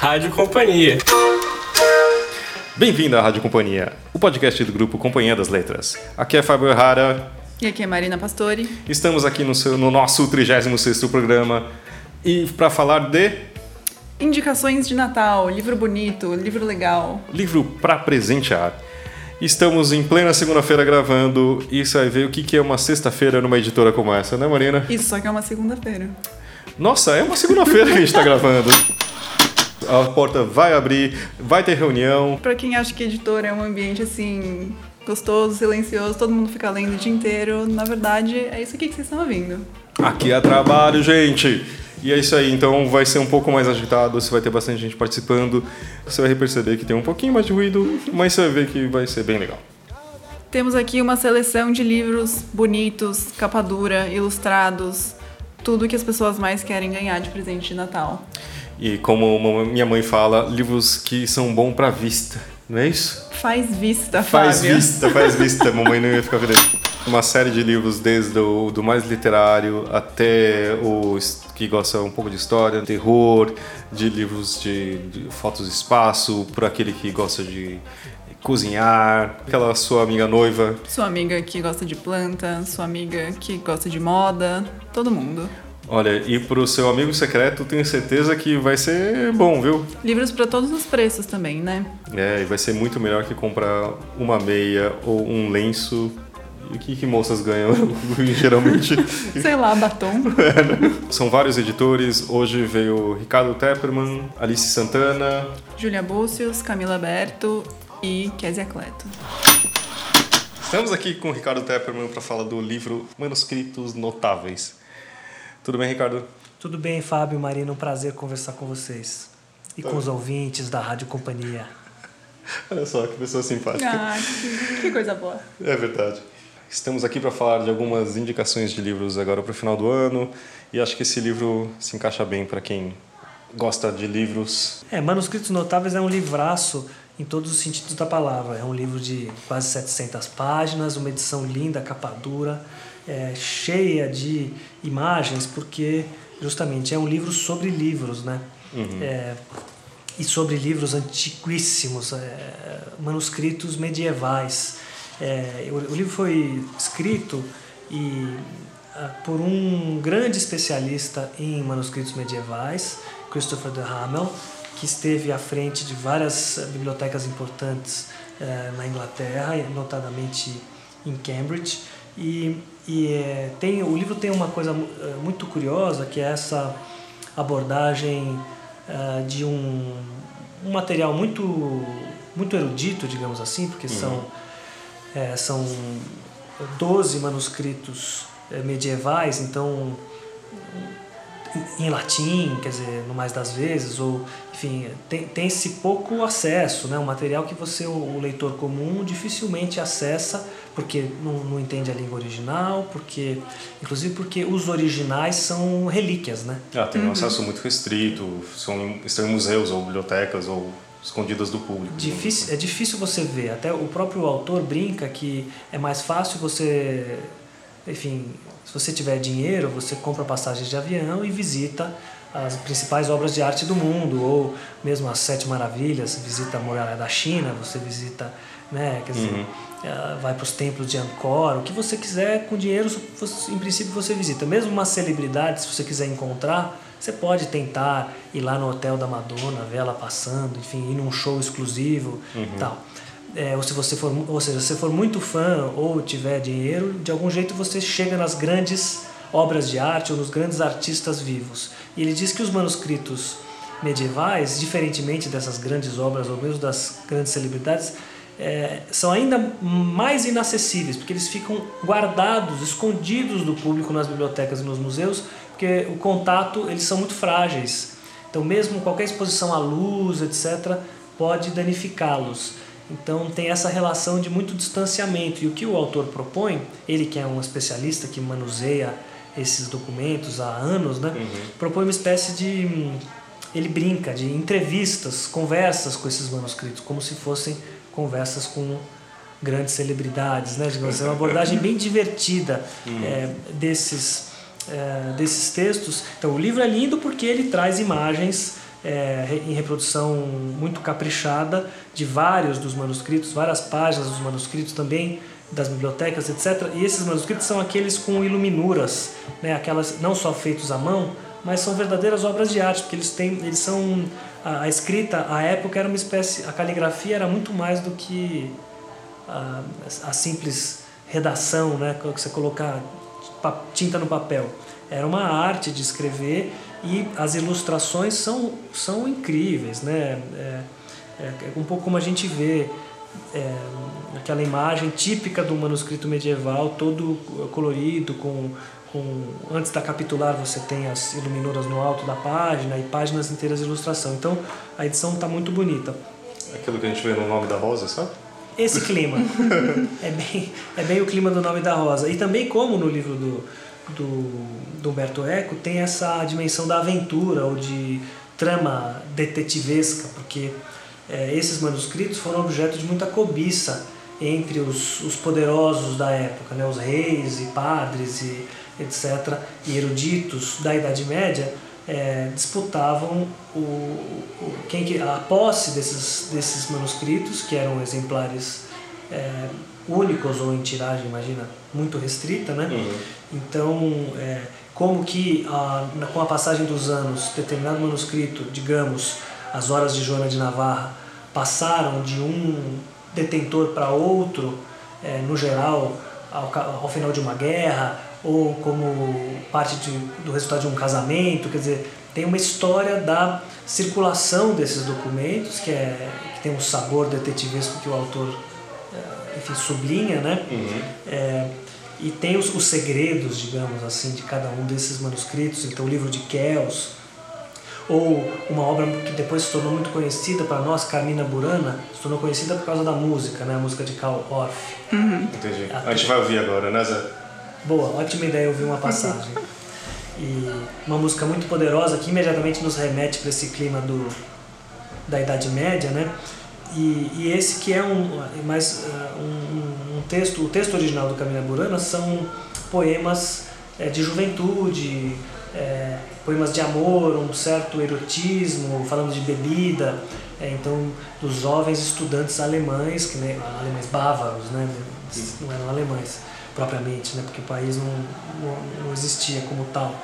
Rádio Companhia. Bem-vindo à Rádio Companhia, o podcast do grupo Companhia das Letras. Aqui é Fábio Errara. E aqui é Marina Pastori. Estamos aqui no, seu, no nosso 36º programa e para falar de Indicações de Natal, livro bonito, livro legal. livro para presentear. Estamos em plena segunda-feira gravando e você vai ver o que que é uma sexta-feira numa editora como essa, né Marina? Isso só que é uma segunda-feira. Nossa, é uma segunda-feira que a gente está gravando. A porta vai abrir, vai ter reunião. Pra quem acha que editora é um ambiente assim gostoso, silencioso, todo mundo fica lendo o dia inteiro, na verdade é isso aqui que vocês estão ouvindo. Aqui é trabalho, gente! E é isso aí, então vai ser um pouco mais agitado, você vai ter bastante gente participando, você vai perceber que tem um pouquinho mais de ruído, mas você vai ver que vai ser bem legal. Temos aqui uma seleção de livros bonitos, capa dura, ilustrados, tudo que as pessoas mais querem ganhar de presente de Natal. E como minha mãe fala, livros que são bons pra vista, não é isso? Faz vista, Faz Fábio. vista, faz vista, mamãe não ia ficar feliz. Uma série de livros, desde o do mais literário até os que gostam um pouco de história, terror, de livros de, de fotos de espaço, para aquele que gosta de cozinhar, aquela sua amiga noiva. Sua amiga que gosta de planta, sua amiga que gosta de moda, todo mundo. Olha, e pro seu amigo secreto, tenho certeza que vai ser bom, viu? Livros pra todos os preços também, né? É, e vai ser muito melhor que comprar uma meia ou um lenço. E o que, que moças ganham geralmente? Sei lá, batom. São vários editores. Hoje veio Ricardo Tepperman, Alice Santana. Júlia Búcios, Camila Berto e Kézia Cleto. Estamos aqui com o Ricardo Tepperman para falar do livro Manuscritos Notáveis. Tudo bem, Ricardo? Tudo bem, Fábio e Marina, um prazer conversar com vocês. E com os ouvintes da Rádio Companhia. Olha só que pessoa simpática. Ah, que, que coisa boa. É verdade. Estamos aqui para falar de algumas indicações de livros agora para o final do ano e acho que esse livro se encaixa bem para quem gosta de livros. É, Manuscritos Notáveis é um livraço em todos os sentidos da palavra. É um livro de quase 700 páginas, uma edição linda, capa dura, é, cheia de imagens, porque justamente é um livro sobre livros, né? É, e sobre livros antiquíssimos, é, manuscritos medievais. É, o, o livro foi escrito e, ah, por um grande especialista em manuscritos medievais, Christopher de Hamel, que esteve à frente de várias bibliotecas importantes eh, na Inglaterra, notadamente em Cambridge. E, e eh, tem, o livro tem uma coisa eh, muito curiosa, que é essa abordagem eh, de um, um material muito, muito erudito, digamos assim, porque são, eh, são 12 manuscritos eh, medievais, então em latim, quer dizer, no mais das vezes, ou enfim, tem, tem-se pouco acesso, né? um material que você, o leitor comum, dificilmente acessa, porque não, não entende a língua original, porque inclusive porque os originais são relíquias, né? Ah, tem um acesso muito restrito, são, estão em museus ou bibliotecas ou escondidas do público. Difícil, é difícil você ver, até o próprio autor brinca que é mais fácil você, enfim, se você tiver dinheiro, você compra passagens de avião e visita as principais obras de arte do mundo, ou mesmo as Sete Maravilhas, visita a muralha da China, você visita, né, quer dizer, eh, vai para os templos de Angkor, o que você quiser com dinheiro, em princípio você visita. Mesmo uma celebridade, se você quiser encontrar, você pode tentar ir lá no hotel da Madonna, ver ela passando, enfim, ir num show exclusivo, tal. É, ou se você for, ou seja, se você for muito fã ou tiver dinheiro, de algum jeito você chega nas grandes obras de arte ou nos grandes artistas vivos. E ele diz que os manuscritos medievais, diferentemente dessas grandes obras ou mesmo das grandes celebridades, é, são ainda mais inacessíveis, porque eles ficam guardados, escondidos do público nas bibliotecas e nos museus, porque o contato, eles são muito frágeis. Então, mesmo qualquer exposição à luz, etc., pode danificá-los. Então, tem essa relação de muito distanciamento. E o que o autor propõe, ele que é um especialista que manuseia esses documentos há anos, né, propõe uma espécie de. Ele brinca de entrevistas, conversas com esses manuscritos, como se fossem conversas com grandes celebridades, né? Digamos assim, é uma abordagem bem divertida é, desses, é, desses textos. Então, o livro é lindo porque ele traz imagens é, em reprodução muito caprichada de vários dos manuscritos, várias páginas dos manuscritos também das bibliotecas, etc. E esses manuscritos são aqueles com iluminuras, né? aquelas não só feitos à mão, mas são verdadeiras obras de arte, porque eles têm, eles são a, a escrita, à época era uma espécie, a caligrafia era muito mais do que a, a simples redação, né? Que você colocar tinta no papel. Era uma arte de escrever e as ilustrações são, são incríveis, né? É, é, é um pouco como a gente vê é, aquela imagem típica do manuscrito medieval, todo colorido, com, com antes da capitular você tem as iluminuras no alto da página e páginas inteiras de ilustração. Então a edição está muito bonita. Aquilo que a gente vê no nome da rosa, sabe? Esse clima. é, bem, é bem o clima do nome da rosa. E também como no livro do, do, do Humberto Eco tem essa dimensão da aventura ou de trama detetivesca, porque é, esses manuscritos foram objeto de muita cobiça entre os, os poderosos da época, né? os reis e padres e etc., e eruditos da Idade Média, é, disputavam o, o, quem que, a posse desses, desses manuscritos, que eram exemplares é, únicos ou em tiragem, imagina, muito restrita, né? Uhum. Então, é, como que a, com a passagem dos anos, determinado manuscrito, digamos, as Horas de Joana de Navarra, passaram de um detentor para outro, é, no geral, ao, ao final de uma guerra, ou como parte de, do resultado de um casamento, quer dizer, tem uma história da circulação desses documentos, que, é, que tem um sabor detetivesco que o autor, é, enfim, sublinha, né? Uhum. É, e tem os, os, segredos, digamos assim, de cada um desses manuscritos. Então, o livro de Kells, ou uma obra que depois se tornou muito conhecida para nós, Carmina Burana, se tornou conhecida por causa da música, né? A música de Karl Orff. Uhum. Entendi. A, a gente vai ouvir agora, né, Zé? Boa, ótima ideia ouvir uma passagem. E uma música muito poderosa que imediatamente nos remete para esse clima do, da Idade Média, né? E, e esse que é um, mais, uh, um, um, texto, o texto original do Camila Burana são poemas é, de juventude, é, poemas de amor, um certo erotismo, falando de bebida, é, então dos jovens estudantes alemães, que né, alemães bávaros, né? Não eram alemães propriamente, né? porque o país não, não, não existia como tal.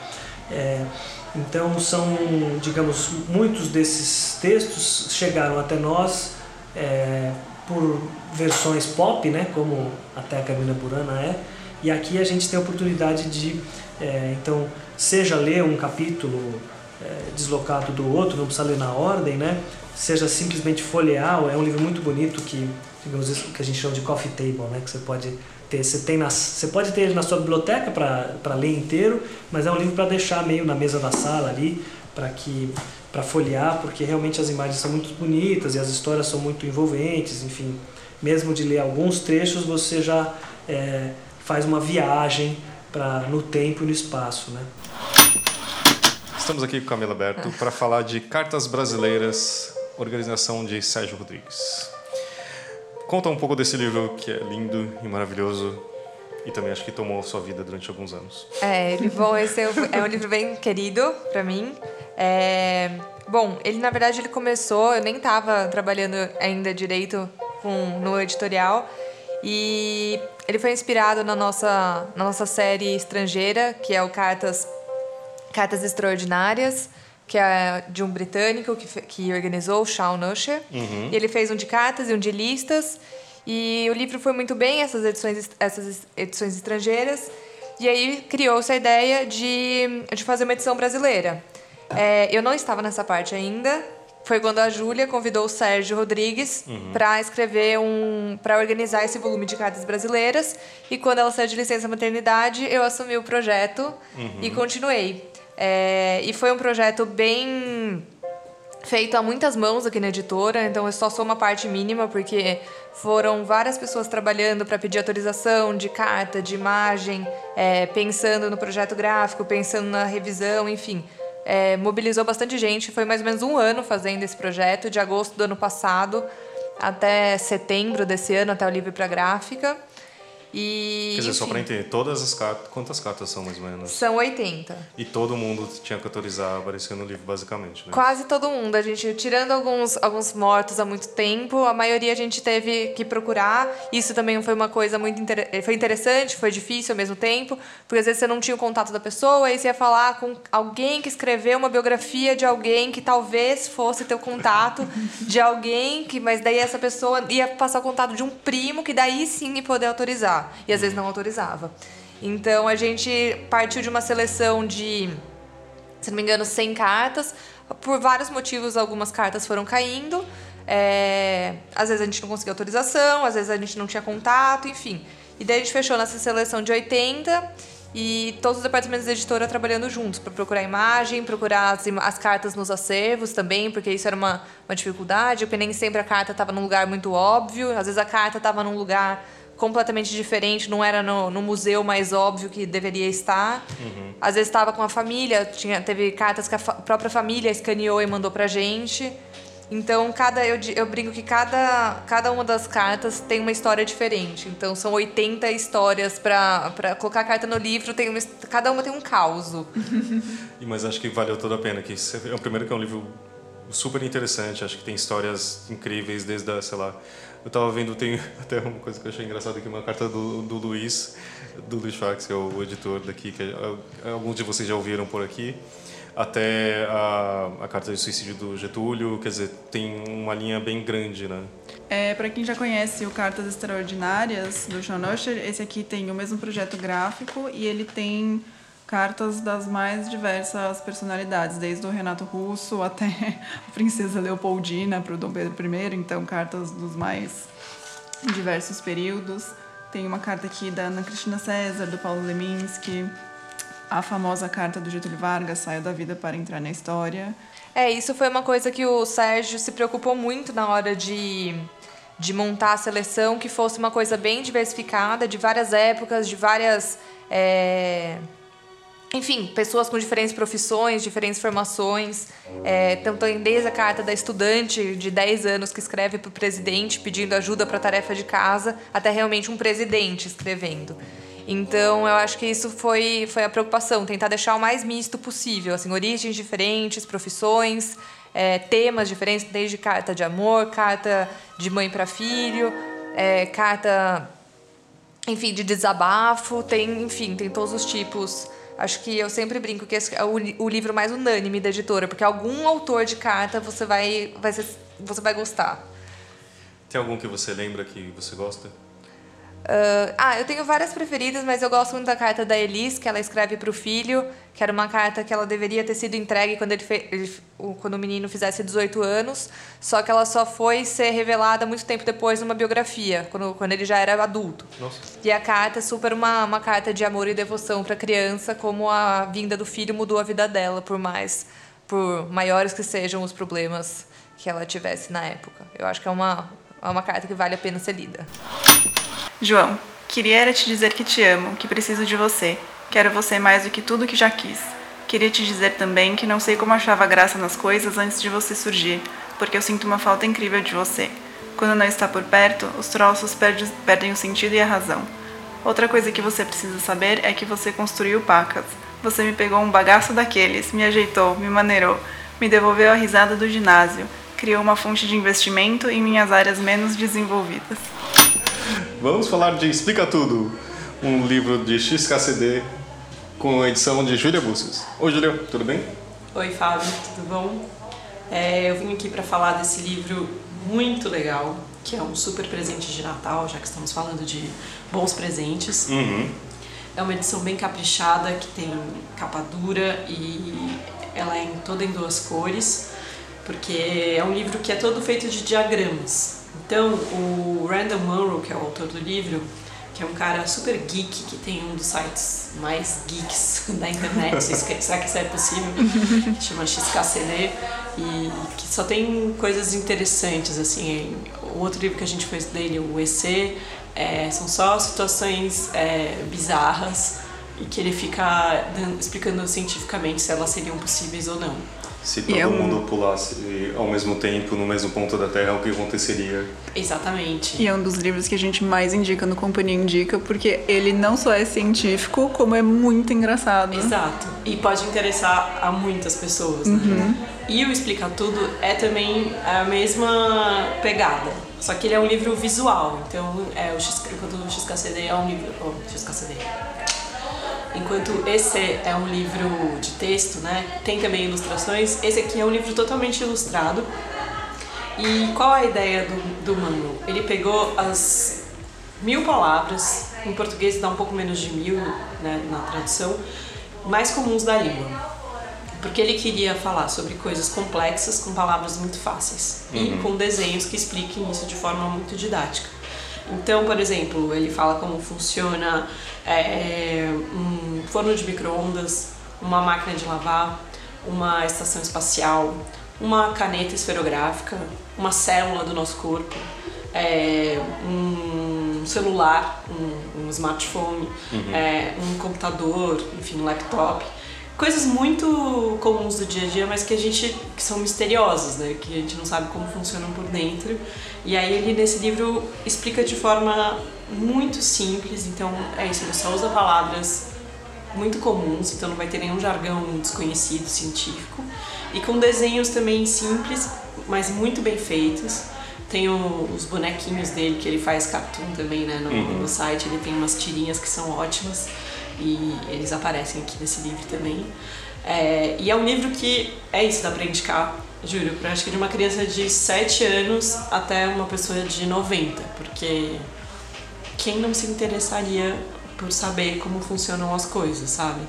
É, então são, digamos, muitos desses textos chegaram até nós é, por versões pop, né? como até a Camila Burana é, e aqui a gente tem a oportunidade de, é, então, seja ler um capítulo é, deslocado do outro, não precisa ler na ordem, né? seja simplesmente folhear, é um livro muito bonito que, digamos, que a gente chama de coffee table, né? que você pode você, tem nas, você pode ter ele na sua biblioteca para ler inteiro, mas é um livro para deixar meio na mesa da sala ali, para que para folhear, porque realmente as imagens são muito bonitas e as histórias são muito envolventes, enfim. Mesmo de ler alguns trechos, você já é, faz uma viagem para no tempo e no espaço, né? Estamos aqui com Camila Berto para falar de Cartas Brasileiras, organização de Sérgio Rodrigues. Conta um pouco desse livro que é lindo e maravilhoso e também acho que tomou sua vida durante alguns anos. É, bom, esse é, é um livro bem querido para mim. É, bom, ele na verdade ele começou, eu nem estava trabalhando ainda direito com, no editorial e ele foi inspirado na nossa, na nossa série estrangeira, que é o Cartas, Cartas Extraordinárias que é de um britânico que, que organizou, o Sean Usher. Uhum. E ele fez um de cartas e um de listas. E o livro foi muito bem, essas edições, essas edições estrangeiras. E aí criou-se a ideia de, de fazer uma edição brasileira. É, eu não estava nessa parte ainda. Foi quando a Júlia convidou o Sérgio Rodrigues uhum. para escrever um. para organizar esse volume de cartas brasileiras. E quando ela saiu de licença maternidade, eu assumi o projeto uhum. e continuei. É, e foi um projeto bem feito a muitas mãos aqui na editora, então eu só sou uma parte mínima porque foram várias pessoas trabalhando para pedir autorização de carta, de imagem, é, pensando no projeto gráfico, pensando na revisão, enfim. É, mobilizou bastante gente. Foi mais ou menos um ano fazendo esse projeto, de agosto do ano passado até setembro desse ano, até o livro para gráfica. E, Quer dizer, só enfim, para entender, todas as cartas, quantas cartas são mais ou menos? São 80. E todo mundo tinha que autorizar aparecer no livro, basicamente, né? Quase todo mundo. A gente, tirando alguns, alguns mortos há muito tempo, a maioria a gente teve que procurar. Isso também foi uma coisa muito inter... foi interessante, foi difícil ao mesmo tempo, porque às vezes você não tinha o contato da pessoa e você ia falar com alguém que escreveu uma biografia de alguém que talvez fosse ter o contato de alguém que, mas daí essa pessoa ia passar o contato de um primo que daí sim ia poder autorizar e às vezes não autorizava. Então a gente partiu de uma seleção de se não me engano, 100 cartas. Por vários motivos, algumas cartas foram caindo. É, às vezes a gente não conseguia autorização, às vezes a gente não tinha contato, enfim. E daí a gente fechou nessa seleção de 80 e todos os departamentos da editora trabalhando juntos para procurar imagem, procurar as, as cartas nos acervos também, porque isso era uma, uma dificuldade, porque nem sempre a carta estava num lugar muito óbvio, às vezes a carta estava num lugar completamente diferente, não era no, no museu mais óbvio que deveria estar. Às vezes estava com a família, tinha, teve cartas que a fa- própria família escaneou e mandou pra gente. Então, cada eu, eu brinco que cada, cada uma das cartas tem uma história diferente. Então, são 80 histórias para colocar a carta no livro, tem uma, cada uma tem um caos. E- Mas acho que valeu toda a pena. Que é o primeiro que é um livro super interessante. Acho que tem histórias incríveis desde a, sei lá. Eu tava vendo, tem até uma coisa que eu achei engraçada aqui, uma carta do, do Luiz, do Luiz Fax, que é o editor daqui, que é- alguns de vocês já ouviram por aqui. Até a, a carta de suicídio do Getúlio, quer dizer, tem uma linha bem grande, né? É, para quem já conhece o Cartas Extraordinárias do Sean Usher, esse aqui tem o mesmo projeto gráfico e ele tem cartas das mais diversas personalidades, desde o Renato Russo até a Princesa Leopoldina para o Dom Pedro I, então cartas dos mais diversos períodos. Tem uma carta aqui da Ana Cristina César, do Paulo Leminski, a famosa carta do Getúlio Vargas, Saia da Vida para Entrar na História. É, isso foi uma coisa que o Sérgio se preocupou muito na hora de, de montar a seleção, que fosse uma coisa bem diversificada, de várias épocas, de várias. é, Enfim, pessoas com diferentes profissões, diferentes formações. É, então, tem desde a carta da estudante de 10 anos que escreve para o presidente pedindo ajuda para a tarefa de casa, até realmente um presidente escrevendo. Então, eu acho que isso foi, foi a preocupação, tentar deixar o mais misto possível, assim, origens diferentes, profissões, é, temas diferentes, desde carta de amor, carta de mãe para filho, é, carta, enfim, de desabafo, tem, enfim, tem todos os tipos. Acho que eu sempre brinco que é o, o livro mais unânime da editora, porque algum autor de carta você vai, vai ser- você vai gostar. Tem algum que você lembra que você gosta? Ah, ah, eu tenho várias preferidas, mas eu gosto muito da carta da Elis, que ela escreve para o filho, que era uma carta que ela deveria ter sido entregue quando, ele fe- ele- o- quando o menino fizesse 18 anos, só que ela só foi ser revelada muito tempo depois numa biografia, quando, quando ele já era adulto. Nossa. E a carta é super uma, uma carta de amor e devoção para a criança, como a vinda do filho mudou a vida dela, por mais, por maiores que sejam os problemas que ela tivesse na época. Eu acho que é uma, é uma carta que vale a pena ser lida. João, queria era te dizer que te amo, que preciso de você. Quero você mais do que tudo que já quis. Queria te dizer também que não sei como achava graça nas coisas antes de você surgir, porque eu sinto uma falta incrível de você. Quando não está por perto, os troços perde- perdem o sentido e a razão. Outra coisa que você precisa saber é que você construiu pacas. Você me pegou um bagaço daqueles, me ajeitou, me maneirou, me devolveu a risada do ginásio, criou uma fonte de investimento em minhas áreas menos desenvolvidas. Vamos falar de Explica Tudo, um livro de XKCD com a edição de Júlia Bustos. Oi, Júlia, tudo bem? Oi, Fábio, tudo bom? É, eu vim aqui para falar desse livro muito legal, que é um super presente de Natal, já que estamos falando de bons presentes. Uhum. É uma edição bem caprichada, que tem capa dura e ela é em, toda em duas cores, porque é um livro que é todo feito de diagramas. Então, o Randall Munro, que é o autor do livro, que é um cara super geek, que tem um dos sites mais geeks da internet, se isso que- será isso é possível? Chama XKCD, e que só tem coisas interessantes, assim. O outro livro que a gente fez dele, o EC, é, são só situações é, bizarras e que ele fica explicando cientificamente se elas seriam possíveis ou não. Se todo é um- mundo pulasse ao mesmo tempo no mesmo ponto da Terra, o que aconteceria? Exatamente. E é um dos livros que a gente mais indica no Companhia Indica, porque ele não só é científico, como é muito engraçado. Exato. E pode interessar a muitas pessoas, né? E o Explica Tudo é também a mesma pegada. Só que ele é um livro visual. Então, é o X, XKCD é um livro... Oh, XKCD. Enquanto esse é um livro de texto, né? Tem também ilustrações. Esse aqui é um livro totalmente ilustrado. E qual a ideia do, do Mano? Ele pegou as mil palavras, em português dá um pouco menos de mil né, na tradução, mais comuns da língua. Porque ele queria falar sobre coisas complexas com palavras muito fáceis e com desenhos que expliquem isso de forma muito didática. Então, por exemplo, ele fala como funciona é, um forno de micro-ondas, uma máquina de lavar, uma estação espacial, uma caneta esferográfica, uma célula do nosso corpo, é, um celular, um, um smartphone, é, um computador, enfim, um laptop. Coisas muito comuns do dia a dia, mas que a gente que são misteriosas, né? Que a gente não sabe como funcionam por dentro. E aí ele nesse livro explica de forma muito simples, então é isso, ele só usa palavras muito comuns, então não vai ter nenhum jargão desconhecido científico. E com desenhos também simples, mas muito bem feitos. Tem o- os bonequinhos dele, que ele faz cartoon também, né? No, no site, ele tem umas tirinhas que são ótimas e eles aparecem aqui nesse livro também. É, e é um livro que é isso, dá pra indicar, juro, pra acho que de uma criança de 7 anos até uma pessoa de 90, porque quem não se interessaria por saber como funcionam as coisas, sabe?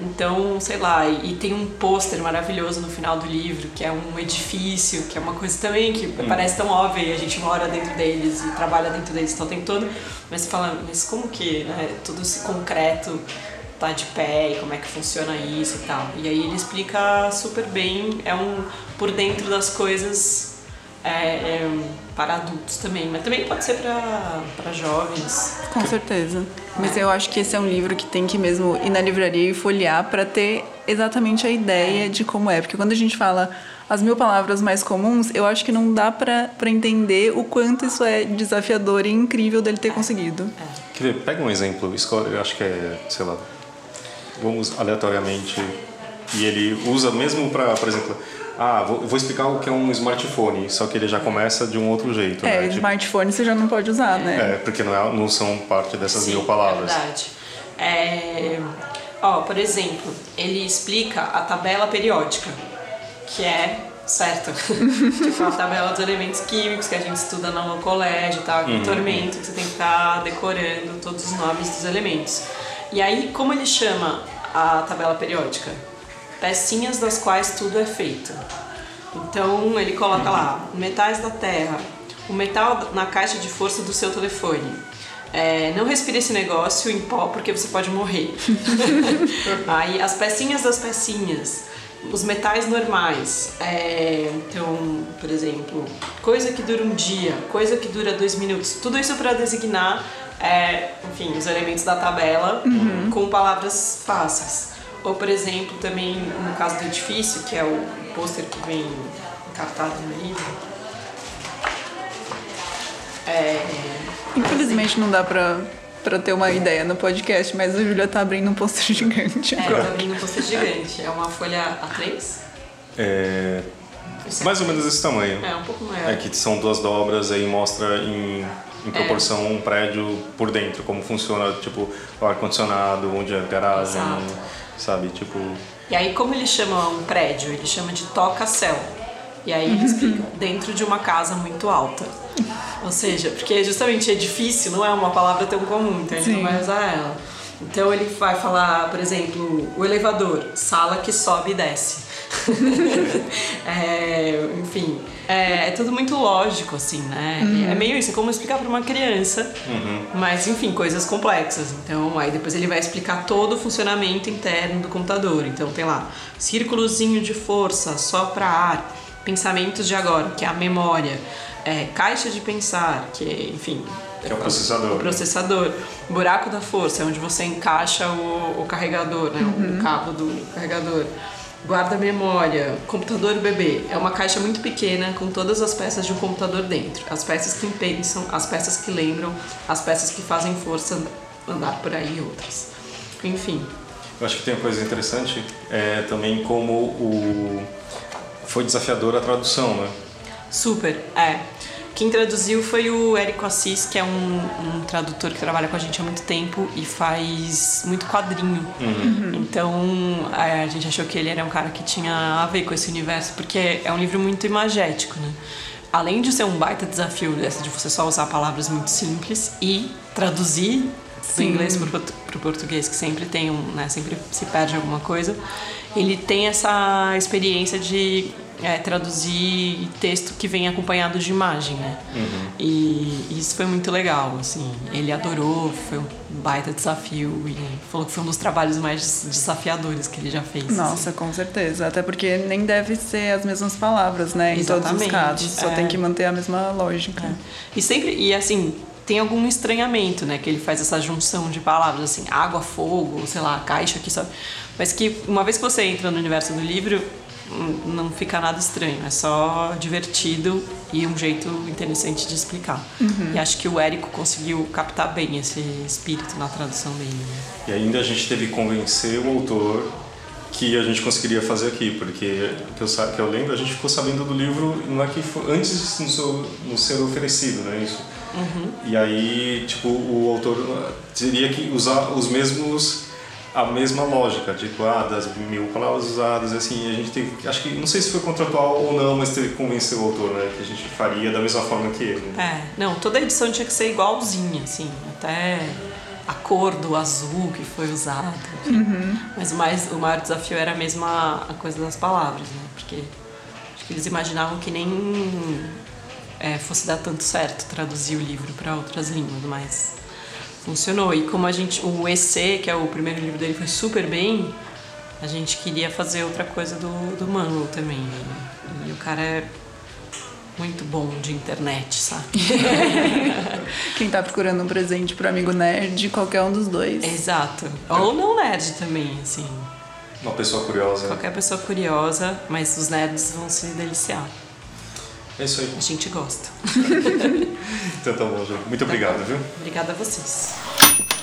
Então, sei lá, e, tem um pôster maravilhoso no final do livro, que é um edifício, que é uma coisa também que parece tão óbvia, e a gente mora dentro deles e trabalha dentro deles então, o tempo todo, mas você fala, mas como que né, tudo esse concreto tá de pé e como é que funciona isso e tal. E aí ele explica super bem, é um por dentro das coisas é, é, para adultos também, mas também pode ser para para jovens. Com certeza. Mas eu acho que esse é um livro que tem que mesmo ir na livraria e folhear para ter exatamente a ideia de como é. Porque quando a gente fala as mil palavras mais comuns, eu acho que não dá para entender o quanto isso é desafiador e incrível dele ter conseguido. Quer ver, pega um exemplo, escolhe, eu acho que é, sei lá, vamos aleatoriamente, e ele usa mesmo para, por exemplo, ah, vou, vou explicar o que é um smartphone, só que ele já começa de um outro jeito, É, né? Tipo, smartphone você já não pode usar, né? é, porque não, é, não são parte dessas Sim, mil palavras. É verdade. É, ó, por exemplo, ele explica a tabela periódica, que é certo. tipo a tabela dos elementos químicos que a gente estuda no colégio, tá? Com tormento, que você tem que estar decorando todos os nomes dos elementos. E aí, como ele chama a tabela periódica? Pecinhas das quais tudo é feito. Então ele coloca lá metais da Terra, o metal na caixa de força do seu telefone. É, não respire esse negócio em pó porque você pode morrer. Aí as pecinhas das pecinhas, os metais normais. é, então, por exemplo, coisa que dura um dia, coisa que dura dois minutos. Tudo isso para designar, é, enfim, os elementos da tabela com palavras fáceis. Ou, por exemplo, também no caso do edifício, que é o pôster que vem encartado no livro. É, Infelizmente não dá pra, pra ter uma ideia no podcast, mas a Júlia tá abrindo um pôster gigante é, tá agora. abrindo um pôster gigante. É uma folha A3? É, mais ou menos esse tamanho. É, um pouco maior. É que são duas dobras aí mostra em, em proporção um prédio por dentro, como funciona, tipo, o ar-condicionado, onde é a garagem, Exato. Sabe? Tipo, E aí, como ele chama um prédio? Ele chama de toca-céu. E aí ele explica, dentro de uma casa muito alta. Ou seja, porque justamente edifício não é uma palavra tão comum, então a gente Sim. não vai usar ela. Então ele vai falar, por exemplo, o elevador, sala que sobe e desce. É, enfim, é, é tudo muito lógico, assim, né? É meio isso, é como explicar para uma criança, mas enfim, coisas complexas. Então, aí depois ele vai explicar todo o funcionamento interno do computador. Então, tem lá, círculozinho de força, só para ar, pensamentos de agora, que é a memória, é, caixa de pensar, que é, enfim. Que é o processador. O processador. Buraco da força, é onde você encaixa o, o carregador, né? O cabo do carregador. Guarda-memória, computador bebê. É uma caixa muito pequena com todas as peças de um computador dentro. As peças que pensam, as peças que lembram, as peças que fazem força andar por aí e outras. Enfim. Eu acho que tem uma coisa interessante é também como o foi desafiador a tradução, né? Super, é. Quem traduziu foi o Érico Assis, que é um, um, tradutor que trabalha com a gente há muito tempo e faz muito quadrinho. Uhum. Então a gente achou que ele era um cara que tinha a ver com esse universo, porque é um livro muito imagético, né? Além de ser um baita desafio dessa de você só usar palavras muito simples e traduzir do inglês para o português, que sempre tem um, né, sempre se perde alguma coisa, ele tem essa experiência de é, traduzir texto que vem acompanhado de imagem, né? Uhum. E isso foi muito legal, assim. Ele adorou, foi um baita desafio e falou que foi um dos trabalhos mais desafiadores que ele já fez. Nossa, assim. com certeza. Até porque nem deve ser as mesmas palavras, né? Em Exatamente. todos os casos. Só é. tem que manter a mesma lógica. É. E sempre, e assim, tem algum estranhamento, né? Que ele faz essa junção de palavras, assim, água, fogo, sei lá, caixa aqui, sabe? Mas que uma vez que você entra no universo do livro, não fica nada estranho, é só divertido e um jeito interessante de explicar. Uhum. E acho que o Érico conseguiu captar bem esse espírito na tradução dele. Né? E ainda a gente teve que convencer o autor que a gente conseguiria fazer aqui, porque que eu, que eu lembro, a gente ficou sabendo do livro não é que foi, antes de nos ser oferecido, né? Isso. Uhum. E aí, tipo, o autor teria que usar os mesmos a mesma lógica, tipo, ah, das mil palavras usadas, assim, a gente teve, acho que, não sei se foi contratual ou não, mas teve que convencer o autor, né, que a gente faria da mesma forma que ele. É, não, toda a edição tinha que ser igualzinha, assim, até a cor do azul que foi usado, uhum. mas o, mais, o maior desafio era mesmo a, a coisa das palavras, né, porque acho que eles imaginavam que nem é, fosse dar tanto certo traduzir o livro para outras línguas, mas funcionou. E como a gente, o EC, que é o primeiro livro dele, foi super bem, a gente queria fazer outra coisa do, do Manuel também. E, e o cara é muito bom de internet, sabe? Quem tá procurando um presente pro amigo nerd, qualquer um dos dois. Exato. Ou não nerd também, assim. Uma pessoa curiosa. Qualquer pessoa curiosa, mas os nerds vão se deliciar. É isso aí. A gente gosta. então tá bom, Ju. Muito obrigado, viu? Obrigada a vocês.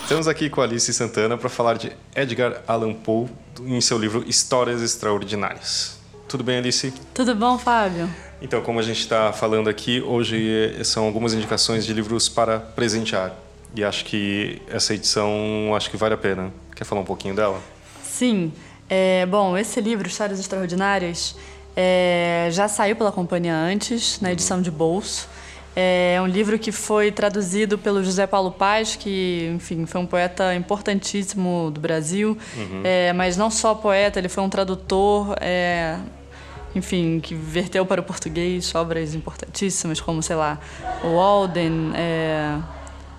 Estamos aqui com a Alice Santana para falar de Edgar Allan Poe em seu livro Histórias Extraordinárias. Tudo bem, Alice? Tudo bom, Fábio? Então, como a gente está falando aqui, hoje são algumas indicações de livros para presentear. E acho que essa edição acho que vale a pena. Quer falar um pouquinho dela? Sim. É, bom, esse livro, Histórias Extraordinárias, é, já saiu pela companhia antes, na edição de bolso. É um livro que foi traduzido pelo José Paulo Paz, que, enfim, foi um poeta importantíssimo do Brasil. Uhum. É, mas não só poeta, ele foi um tradutor, é, enfim, que verteu para o português obras importantíssimas, como, sei lá, o Walden, é,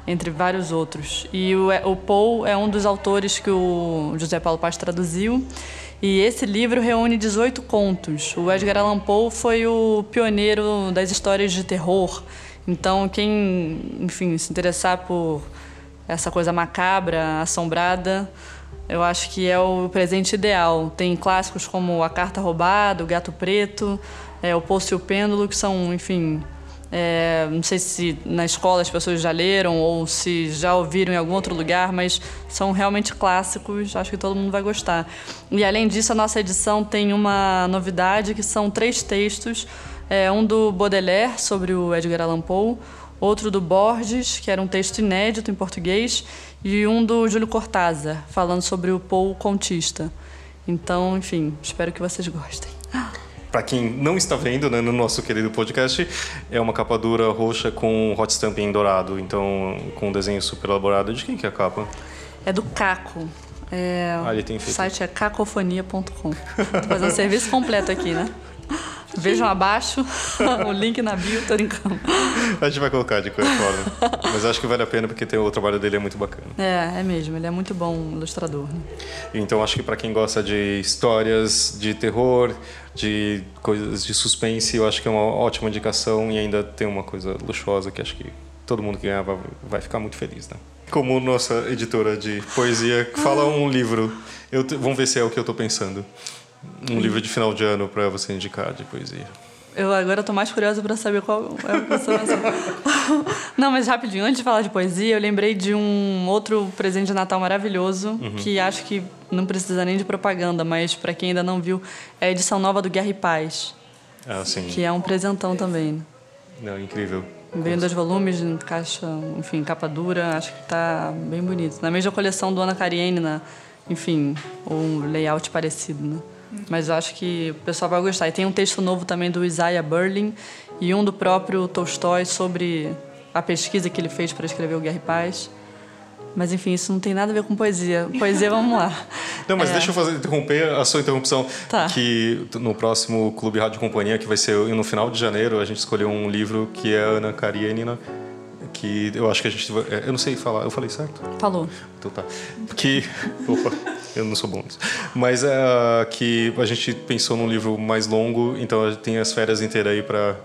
entre vários outros. E o, o Paul é um dos autores que o José Paulo Paz traduziu. E esse livro reúne 18 contos. O Edgar Allan Poe foi o pioneiro das histórias de terror. Então, quem, enfim, se interessar por essa coisa macabra, assombrada, eu acho que é o presente ideal. Tem clássicos como A Carta Roubada, O Gato Preto, é, O Poço e o Pêndulo, que são, enfim, é, não sei se na escola as pessoas já leram ou se já ouviram em algum outro lugar, mas são realmente clássicos, acho que todo mundo vai gostar. E além disso, a nossa edição tem uma novidade que são três textos, é, um do Baudelaire sobre o Edgar Allan Poe, outro do Borges, que era um texto inédito em português, e um do Júlio Cortázar, falando sobre o Poe contista. Então, enfim, espero que vocês gostem para quem não está vendo né, no nosso querido podcast, é uma capa dura roxa com hot stamping dourado, então com um desenho super elaborado. De quem que é a capa? É do Caco. É, ah, ele tem feito. O site é cacofonia.com. Tô fazendo serviço completo aqui, né? Vejam abaixo o link na bio, tô brincando. A gente vai colocar de qualquer forma. Mas acho que vale a pena porque tem, o trabalho dele é muito bacana. É, é mesmo. Ele é muito bom ilustrador. Né? Então acho que para quem gosta de histórias de terror, de coisas de suspense, eu acho que é uma ótima indicação e ainda tem uma coisa luxuosa que acho que todo mundo que ganhar vai, ficar muito feliz, né? Como nossa editora de poesia, fala um livro. Eu, vamos ver se é o que eu estou pensando. Um livro de final de ano para você indicar de poesia. Eu agora estou mais curiosa para saber qual é a pessoa. Não, mas rapidinho, antes de falar de poesia, eu lembrei de um outro presente de Natal maravilhoso, uhum. que acho que não precisa nem de propaganda, mas para quem ainda não viu, é a edição nova do Guerra e Paz. Ah, sim. Que é um presentão também. Não, incrível. Veio dois volumes, caixa, enfim, capa dura, acho que está bem bonito. Na mesma coleção do Ana Karenina, enfim, um layout parecido, né? Mas eu acho que o pessoal vai gostar. E tem um texto novo também do Isaiah Berlin e um do próprio Tolstói sobre a pesquisa que ele fez para escrever o Guerra e Paz. Mas enfim, isso não tem nada a ver com poesia. Poesia, vamos lá. Não, mas é. deixa eu fazer, interromper a sua interrupção. Tá. Que no próximo Clube Rádio Companhia, que vai ser no final de janeiro, a gente escolheu um livro que é Ana Karenina que eu acho que a gente é, eu não sei falar eu falei certo falou então tá que opa eu não sou bom nisso mas é que a gente pensou num livro mais longo então tem as férias inteiras aí para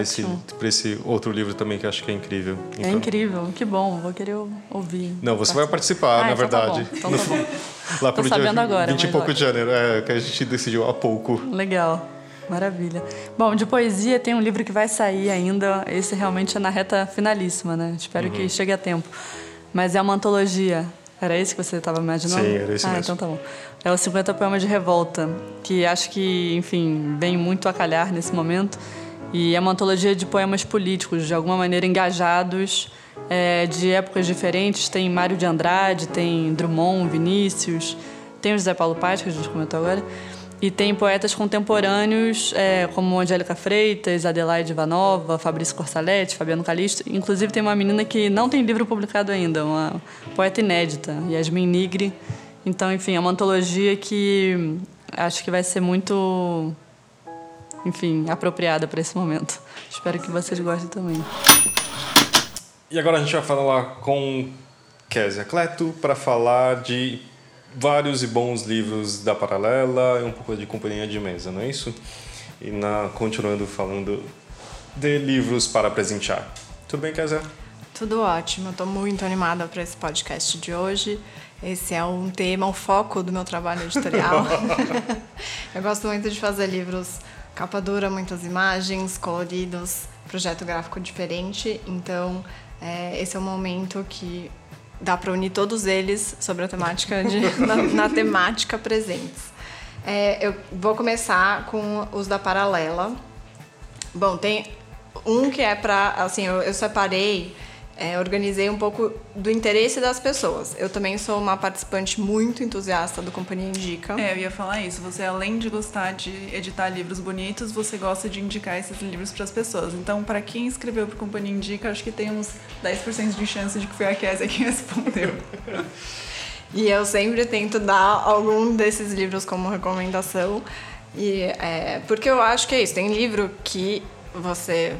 esse, esse outro livro também que acho que é incrível. É então... É incrível, que bom, vou querer ouvir. Não, você vai participar, ah, na então tá verdade. Tá bom. Então tá bom. Lá pro dia agora, 20 e pouco de janeiro, é, que a gente decidiu há pouco. Legal. Maravilha. Bom, de poesia tem um livro que vai sair ainda. Esse realmente é na reta finalíssima, né? Espero uhum. que chegue a tempo. Mas é uma antologia. Era esse que você estava imaginando? Sim, era esse ah, mesmo. então tá bom. É o 50 Poemas de Revolta, que acho que, enfim, vem muito a calhar nesse momento. E é uma antologia de poemas políticos, de alguma maneira engajados, é, de épocas diferentes. Tem Mário de Andrade, tem Drummond, Vinícius, tem o José Paulo Paz, que a gente comentou agora. E tem poetas contemporâneos é, como Angélica Freitas, Adelaide Ivanova, Fabrício Corsaletti, Fabiano Calisto. Inclusive tem uma menina que não tem livro publicado ainda, uma poeta inédita, Yasmin Nigri. Então, enfim, é uma antologia que acho que vai ser muito, enfim, apropriada para esse momento. Espero que vocês gostem também. E agora a gente vai falar com Késia Cleto para falar de vários e bons livros da Paralela e um pouco de companhia de mesa, não é isso? E na, continuando falando de livros para presentear. Tudo bem, Kézia? Tudo ótimo. Estou muito animada para esse podcast de hoje. Esse é um tema, um foco do meu trabalho editorial. Eu gosto muito de fazer livros capa dura, muitas imagens, coloridos, projeto gráfico diferente. Então, é, esse é o momento que dá para unir todos eles sobre a temática de, na, na temática presentes. É, eu vou começar com os da paralela. Bom, tem um que é para assim, eu, eu separei é, organizei um pouco do interesse das pessoas. Eu também sou uma participante muito entusiasta do Companhia Indica. É, eu ia falar isso. Você, além de gostar de editar livros bonitos, você gosta de indicar esses livros para as pessoas. Então, para quem escreveu para Companhia Indica, acho que tem uns 10% de chance de que foi a Kézia quem respondeu. e eu sempre tento dar algum desses livros como recomendação. E, é, porque eu acho que é isso. Tem livro que você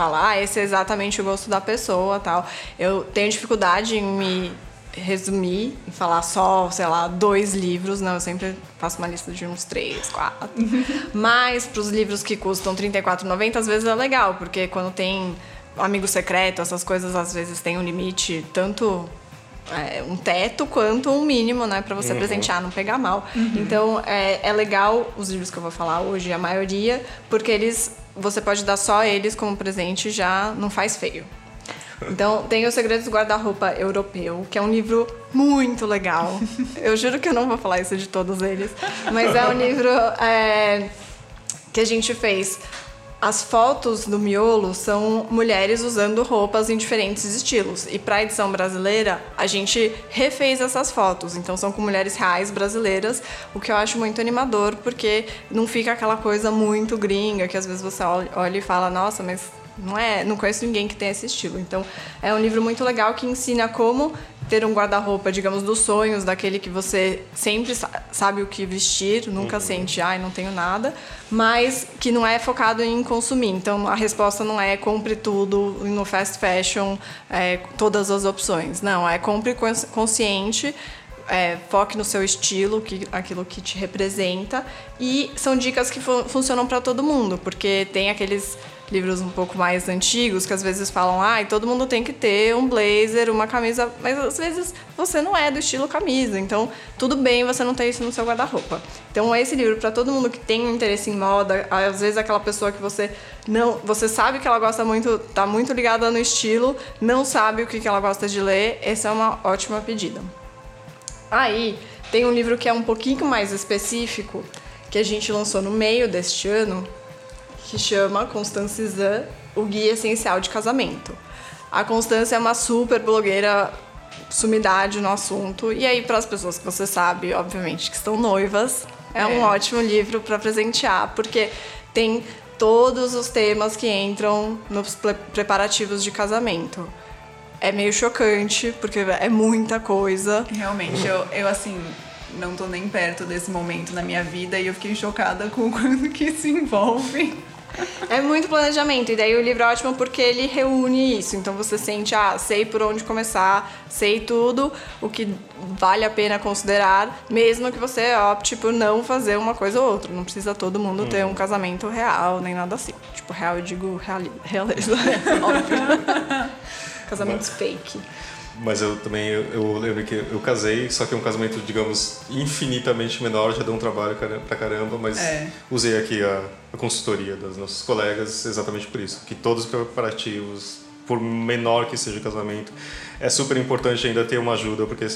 falar, ah, esse é exatamente o gosto da pessoa tal. Eu tenho dificuldade em me resumir e falar só, sei lá, dois livros, não, eu sempre faço uma lista de uns três, quatro. Mas para os livros que custam R$ 34,90 às vezes é legal, porque quando tem amigo secreto, essas coisas às vezes tem um limite tanto é, um teto quanto um mínimo, né, para você uhum. presentear, não pegar mal. Uhum. Então é, é legal os livros que eu vou falar hoje, a maioria, porque eles você pode dar só eles como presente já não faz feio. Então, tem Os Segredos do Guarda-Roupa Europeu, que é um livro muito legal. Eu juro que eu não vou falar isso de todos eles, mas é um livro é, que a gente fez as fotos do miolo são mulheres usando roupas em diferentes estilos. E para a edição brasileira, a gente refez essas fotos. Então são com mulheres reais brasileiras, o que eu acho muito animador, porque não fica aquela coisa muito gringa, que às vezes você olha e fala, nossa, mas não é, não conheço ninguém que tenha esse estilo. Então, é um livro muito legal que ensina como ter um guarda-roupa, digamos, dos sonhos, daquele que você sempre sabe o que vestir, nunca uhum. sente, ai, não tenho nada, mas que não é focado em consumir. Então, a resposta não é compre tudo no fast fashion, é, todas as opções. Não, é compre consciente, é, foque no seu estilo, que, aquilo que te representa. E são dicas que fu funcionam para todo mundo, porque tem aqueles livros um pouco mais antigos, que às vezes falam, ah, todo mundo tem que ter um blazer, uma camisa, mas às vezes você não é do estilo camisa, então tudo bem você não ter isso no seu guarda-roupa. Então esse livro para todo mundo que tem interesse em moda, às vezes aquela pessoa que você não, você sabe que ela gosta muito, tá muito ligada no estilo, não sabe o que ela gosta de ler, essa é uma ótima pedida. Aí tem um livro que é um pouquinho mais específico, que a gente lançou no meio deste ano, que chama Constance Zan, o Guia Essencial de Casamento. A Constância é uma super blogueira sumidade no assunto. E aí, para as pessoas que você sabe, obviamente, que estão noivas, é, é. um ótimo livro para presentear, porque tem todos os temas que entram nos preparativos de casamento. É meio chocante, porque é muita coisa. Realmente, eu, eu assim, não tô nem perto desse momento na minha vida e eu fiquei chocada com o quanto que se envolve. É muito planejamento. E daí o livro é ótimo porque ele reúne isso. Então você sente, ah, sei por onde começar, sei tudo, o que vale a pena considerar, mesmo que você opte por não fazer uma coisa ou outra. Não precisa todo mundo ter um casamento real, nem nada assim. Tipo, real eu digo reali realeza, óbvio. Casamentos fake. Mas eu também, eu, eu, lembro que eu casei, só que é um casamento, digamos, infinitamente menor, já deu um trabalho pra caramba, mas é. usei aqui a, a consultoria das nossas colegas exatamente por isso, que todos os preparativos, por menor que seja o casamento, é super importante ainda ter uma ajuda, porque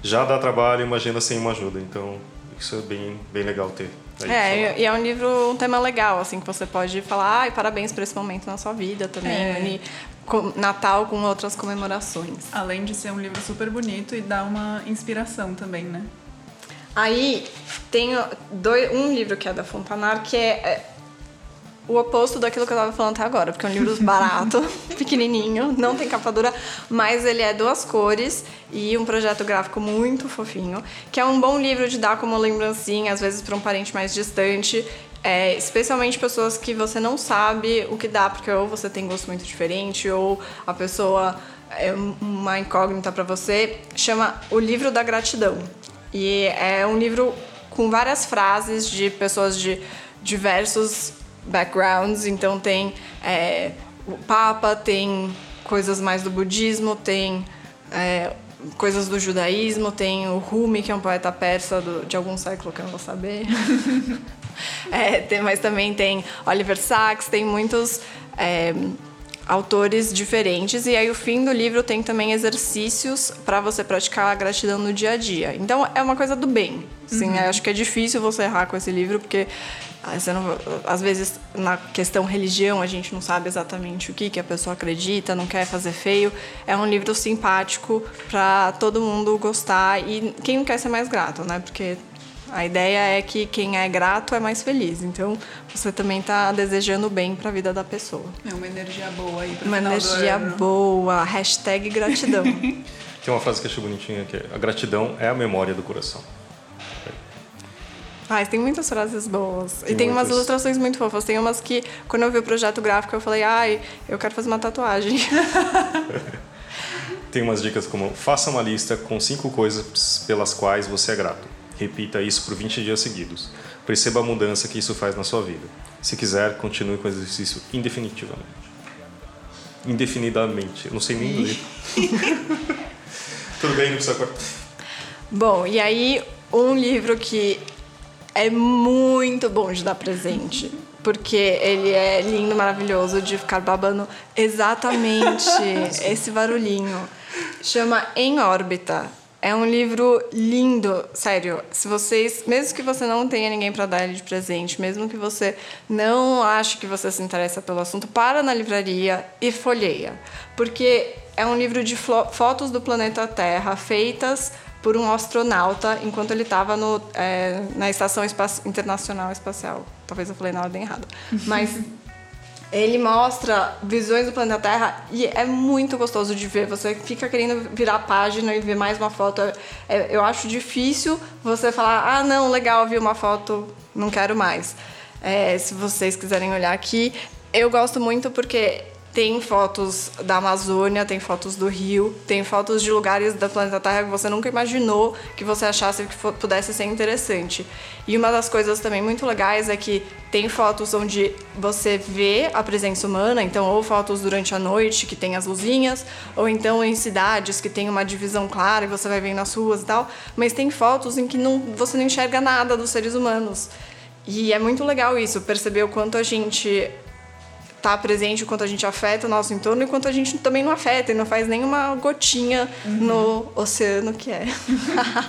já dá trabalho, imagina sem uma ajuda, então isso é bem, bem legal ter. É, e é um livro, um tema legal, assim, que você pode falar, ai, parabéns por esse momento na sua vida também, é. Natal com outras comemorações. Além de ser um livro super bonito e dar uma inspiração também, né? Aí tem dois, um livro que é da Fontanar que é, é o oposto daquilo que eu estava falando até agora, porque é um livro barato, pequenininho, não tem capa dura, mas ele é duas cores e um projeto gráfico muito fofinho, que é um bom livro de dar como lembrancinha, às vezes para um parente mais distante é, especialmente pessoas que você não sabe o que dá, porque ou você tem gosto muito diferente, ou a pessoa é uma incógnita para você, chama O Livro da Gratidão. E é um livro com várias frases de pessoas de diversos backgrounds, então tem é, o Papa, tem coisas mais do budismo, tem é, coisas do judaísmo, tem o Rumi, que é um poeta persa do, de algum século que eu não vou saber. É, tem, mas também tem Oliver Sacks, tem muitos é, autores diferentes. E aí, o fim do livro tem também exercícios para você praticar a gratidão no dia a dia. Então, é uma coisa do bem. Sim, uhum. acho que é difícil você errar com esse livro, porque ah, não, às vezes na questão religião a gente não sabe exatamente o que, que a pessoa acredita, não quer fazer feio. É um livro simpático para todo mundo gostar e quem não quer ser mais grato, né? Porque a ideia é que quem é grato é mais feliz. Então, você também está desejando bem para a vida da pessoa. É uma energia boa aí para Uma energia boa. Hashtag gratidão. Tem uma frase que eu achei bonitinha, que é, a gratidão é a memória do coração. Ah, tem muitas frases boas. Tem e tem muitas. umas ilustrações muito fofas. Tem umas que, quando eu vi o projeto gráfico, eu falei, ai, eu quero fazer uma tatuagem. tem umas dicas como, faça uma lista com cinco coisas pelas quais você é grato. Repita isso por 20 dias seguidos. Perceba a mudança que isso faz na sua vida. Se quiser, continue com o exercício indefinitivamente. Indefinidamente. Eu não sei nem ler. Tudo bem, não precisa cortar. Bom, e aí um livro que é muito bom de dar presente. Porque ele é lindo, maravilhoso, de ficar babando exatamente esse barulhinho. Chama Em Órbita, é um livro lindo, sério. Se vocês, mesmo que você não tenha ninguém para dar ele de presente, mesmo que você não ache que você se interessa pelo assunto, para na livraria e folheia, porque é um livro de fotos do planeta Terra feitas por um astronauta enquanto ele estava é, na Estação Internacional Espacial. Talvez eu falei na ordem errada, mas ele mostra visões do planeta Terra e é muito gostoso de ver. Você fica querendo virar a página e ver mais uma foto. É, eu acho difícil você falar: ah, não, legal, vi uma foto, não quero mais. É, se vocês quiserem olhar aqui, eu gosto muito porque tem fotos da Amazônia, tem fotos do Rio, tem fotos de lugares da planeta Terra que você nunca imaginou que você achasse que pudesse ser interessante. E uma das coisas também muito legais é que tem fotos onde você vê a presença humana, então ou fotos durante a noite que tem as luzinhas, ou então em cidades que tem uma divisão clara e você vai vendo as ruas e tal, mas tem fotos em que não, você não enxerga nada dos seres humanos. E é muito legal isso, perceber o quanto a gente está presente, o quanto a gente afeta o nosso entorno e o quanto a gente também não afeta e não faz nenhuma gotinha uhum. no oceano que é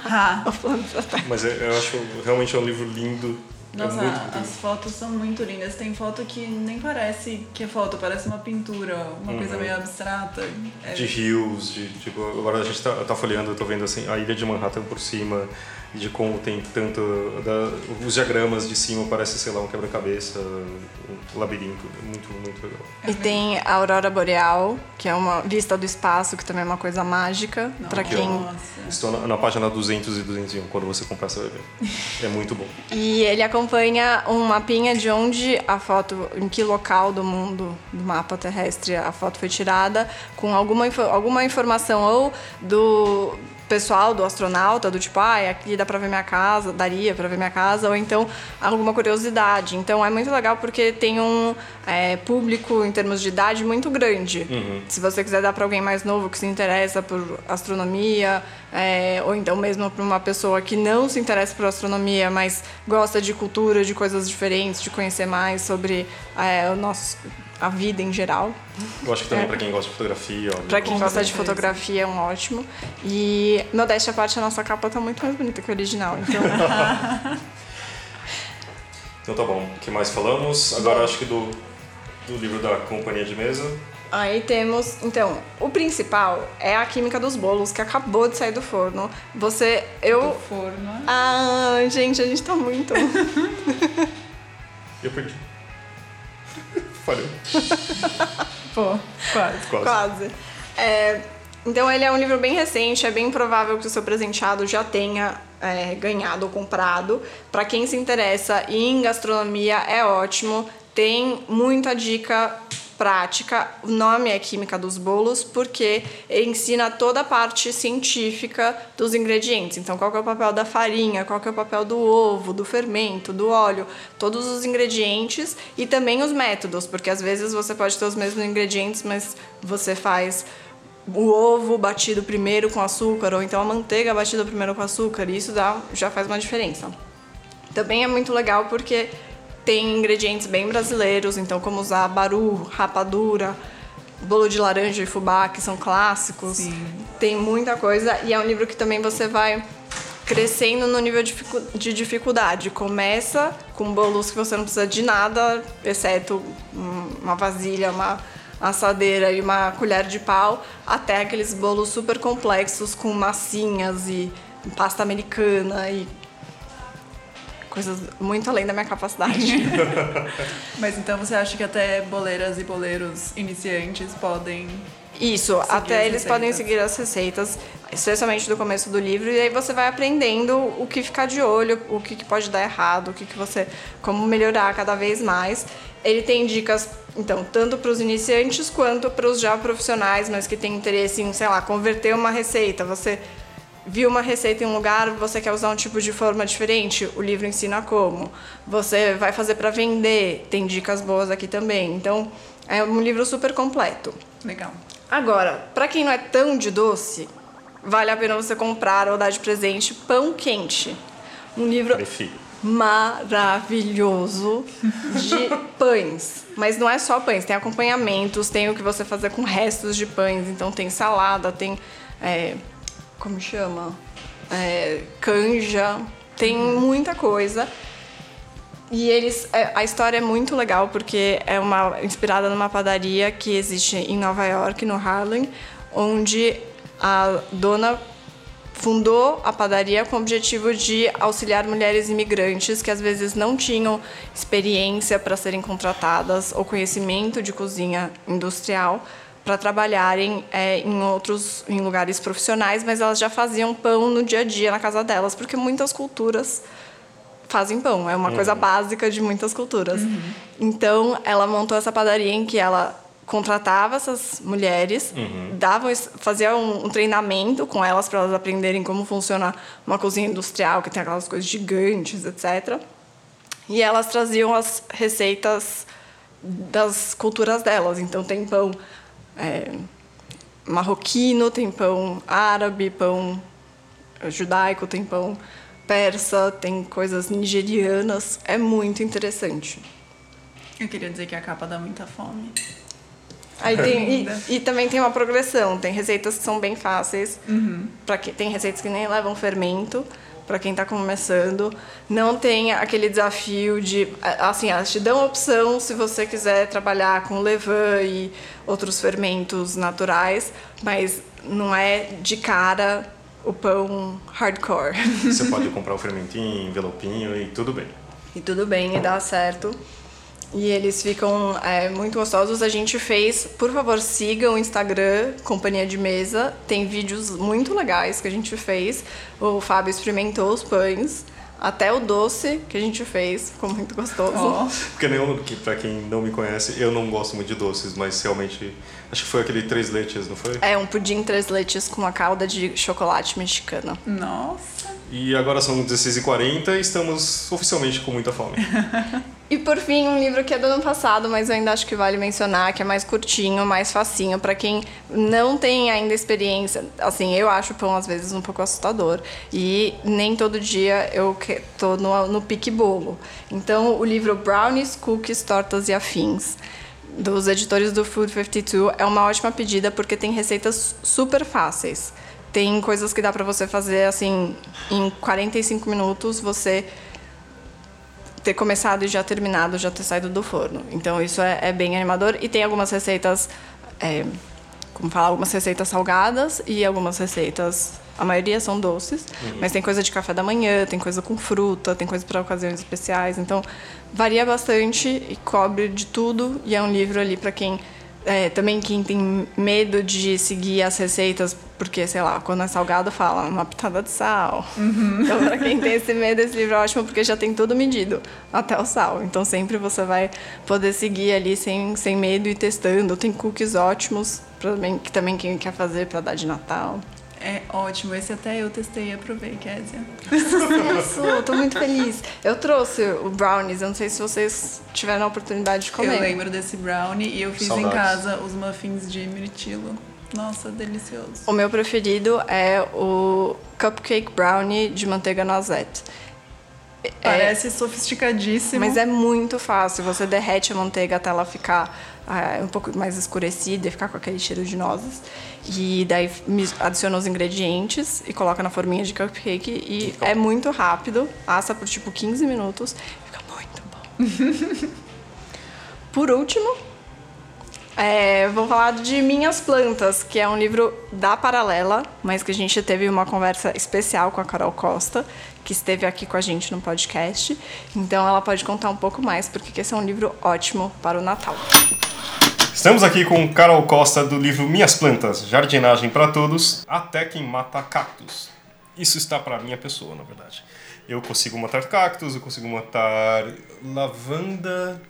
o planeta Terra. Mas é, eu acho realmente é um livro lindo. É Nossa, é as fotos são muito lindas. Tem foto que nem parece que é foto, parece uma pintura, uma uhum. coisa meio abstrata. É... De rios, de tipo, agora a gente tá, tá folheando, eu tô vendo assim, a ilha de Manhattan por cima de como tem tanto da, os diagramas de cima parece sei lá um quebra-cabeça um labirinto. Muito muito legal. E tem a aurora boreal que é uma vista do espaço que também é uma coisa mágica para quem estou na, na, página 200 e 201 quando você comprar você vai ver. É muito bom. E ele acompanha um mapinha de onde a foto em que local do mundo do mapa terrestre a foto foi tirada com alguma alguma informação ou do pessoal do astronauta, do tipo, ah, aqui dá pra ver minha casa, daria pra ver minha casa, ou então alguma curiosidade. Então é muito legal porque tem um é, público em termos de idade muito grande. Uhum. Se você quiser dar para alguém mais novo que se interessa por astronomia, é, ou então mesmo para uma pessoa que não se interessa por astronomia, mas gosta de cultura, de coisas diferentes, de conhecer mais sobre é, o nosso a vida em geral. Eu acho que também é. para quem gosta de fotografia. Para quem gosta de fotografia é um ótimo. E, modéstia à parte, a nossa capa tá muito mais bonita que a original. Então, então tá bom. O que mais falamos? Agora acho que do, do livro da companhia de mesa. Aí temos, então, o principal é a química dos bolos, que acabou de sair do forno. Você, eu... Do forno. Ah, gente, a gente tá muito... eu perdi. Falhou. Pô, quase. Quase. quase. É, então ele é um livro bem recente, é bem provável que o seu presenteado já tenha é, ganhado ou comprado. Para quem se interessa em gastronomia é ótimo, tem muita dica prática. O nome é Química dos Bolos porque ensina toda a parte científica dos ingredientes. Então, qual é o papel da farinha, qual é o papel do ovo, do fermento, do óleo, todos os ingredientes e também os métodos, porque às vezes você pode ter os mesmos ingredientes, mas você faz o ovo batido primeiro com açúcar ou então a manteiga batida primeiro com açúcar, e isso dá, já faz uma diferença. Também é muito legal porque tem ingredientes bem brasileiros, então como usar baru, rapadura, bolo de laranja e fubá, que são clássicos. Sim. Tem muita coisa e é um livro que também você vai crescendo no nível de dificuldade. Começa com bolos que você não precisa de nada, exceto uma vasilha, uma assadeira e uma colher de pau, até aqueles bolos super complexos com massinhas e pasta americana e coisas muito além da minha capacidade. Mas então você acha que até boleiras e boleiros iniciantes podem. Isso, até eles podem seguir as receitas, especialmente do começo do livro, e aí você vai aprendendo o que ficar de olho, o que, pode dar errado, o que, que você. como melhorar cada vez mais. Ele tem dicas, então, tanto para os iniciantes quanto para os já profissionais, mas que têm interesse em, sei lá, converter uma receita. Você viu uma receita em um lugar, você quer usar um tipo de forma diferente, o livro ensina como. Você vai fazer para vender, tem dicas boas aqui também. Então, é um livro super completo. Legal. Agora, para quem não é tão de doce, vale a pena você comprar ou dar de presente Pão Quente. Um livro Prefiro. maravilhoso de pães. Mas não é só pães, tem acompanhamentos, tem o que você fazer com restos de pães. Então tem salada, tem é, como chama? É, canja, tem muita coisa. E eles, é, a história é muito legal porque é uma inspirada numa padaria que existe em Nova York, no Harlem, onde a dona fundou a padaria com o objetivo de auxiliar mulheres imigrantes que às vezes não tinham experiência para serem contratadas ou conhecimento de cozinha industrial para trabalharem é, em outros em lugares profissionais, mas elas já faziam pão no dia a dia na casa delas, porque muitas culturas fazem pão, é uma uhum. coisa básica de muitas culturas. Uhum. Então, ela montou essa padaria em que ela contratava essas mulheres, dava, fazia um, um treinamento com elas para elas aprenderem como funciona uma cozinha industrial, que tem aquelas coisas gigantes, etc. E elas traziam as receitas das culturas delas. Então tem pão é, marroquino, tem pão árabe, pão judaico, tem pão persa, tem coisas nigerianas. É muito interessante. Eu queria dizer que a capa dá muita fome. Aí tem, e, e também tem uma progressão. Tem receitas que são bem fáceis. Pra que, tem receitas que nem levam fermento. Para quem está começando, não tem aquele desafio de. Assim, elas te dão opção se você quiser trabalhar com levain e outros fermentos naturais, mas não é de cara o pão hardcore. Você pode comprar o fermentinho, envelopinho e tudo bem. E tudo bem, e dá certo. E eles ficam é, muito gostosos. A gente fez, por favor, sigam o Instagram Companhia de Mesa. Tem vídeos muito legais que a gente fez. O Fábio experimentou os pães. Até o doce que a gente fez, ficou muito gostoso. Porque nem eu, que pra quem não me conhece, eu não gosto muito de doces, mas realmente. Acho que foi aquele três leites, não foi? É um pudim três leites com uma calda de chocolate mexicana. Nossa. E agora são 16h40 e estamos oficialmente com muita fome. E por fim, um livro que é do ano passado, mas eu ainda acho que vale mencionar, que é mais curtinho, mais facinho, para quem não tem ainda experiência. Assim, eu acho o pão às vezes um pouco assustador e nem todo dia eu tô no, no pique bolo. Então, o livro Brownies, Cookies, Tortas e Afins, dos editores do Food 52, é uma ótima pedida porque tem receitas super fáceis. Tem coisas que dá para você fazer assim em 45 minutos, você ter começado e já terminado, já ter saído do forno. Então isso é, é bem animador. E tem algumas receitas, é, como falar, algumas receitas salgadas e algumas receitas, a maioria são doces, mas tem coisa de café da manhã, tem coisa com fruta, tem coisa para ocasiões especiais. Então varia bastante e cobre de tudo. E é um livro ali para quem é, também quem tem medo de seguir as receitas, porque, sei lá, quando é salgado fala uma pitada de sal. Então, pra quem tem esse medo, esse livro é ótimo porque já tem tudo medido, até o sal. Então, sempre você vai poder seguir ali sem, sem medo e testando. Tem cookies ótimos, também- que também quem quer fazer para dar de Natal. É ótimo. Esse até eu testei e aprovei, Kézia. Isso, tô muito feliz. Eu trouxe o brownies, eu não sei se vocês tiveram a oportunidade de comer. Eu lembro desse brownie e eu fiz Saudades. em casa os muffins de mirtilo. Nossa, delicioso. O meu preferido é o cupcake brownie de manteiga noisette. É, Parece sofisticadíssimo. mas é muito fácil. Você derrete a manteiga até ela ficar ah, um pouco mais escurecida e ficar com aquele cheiro de nozes. E daí adiciona os ingredientes e coloca na forminha de cupcake. E é muito rápido. Assa por tipo 15 minutos. Fica muito bom. por último, é, vou falar de Minhas Plantas, que é um livro da Paralela, mas que a gente teve uma conversa especial com a Carol Costa, que esteve aqui com a gente no podcast. Então ela pode contar um pouco mais, porque esse é um livro ótimo para o Natal. Estamos aqui com Carol Costa do livro Minhas Plantas, Jardinagem para Todos, até quem mata cactos. Isso está para minha pessoa, na verdade. Eu consigo matar cactos, eu consigo matar lavanda,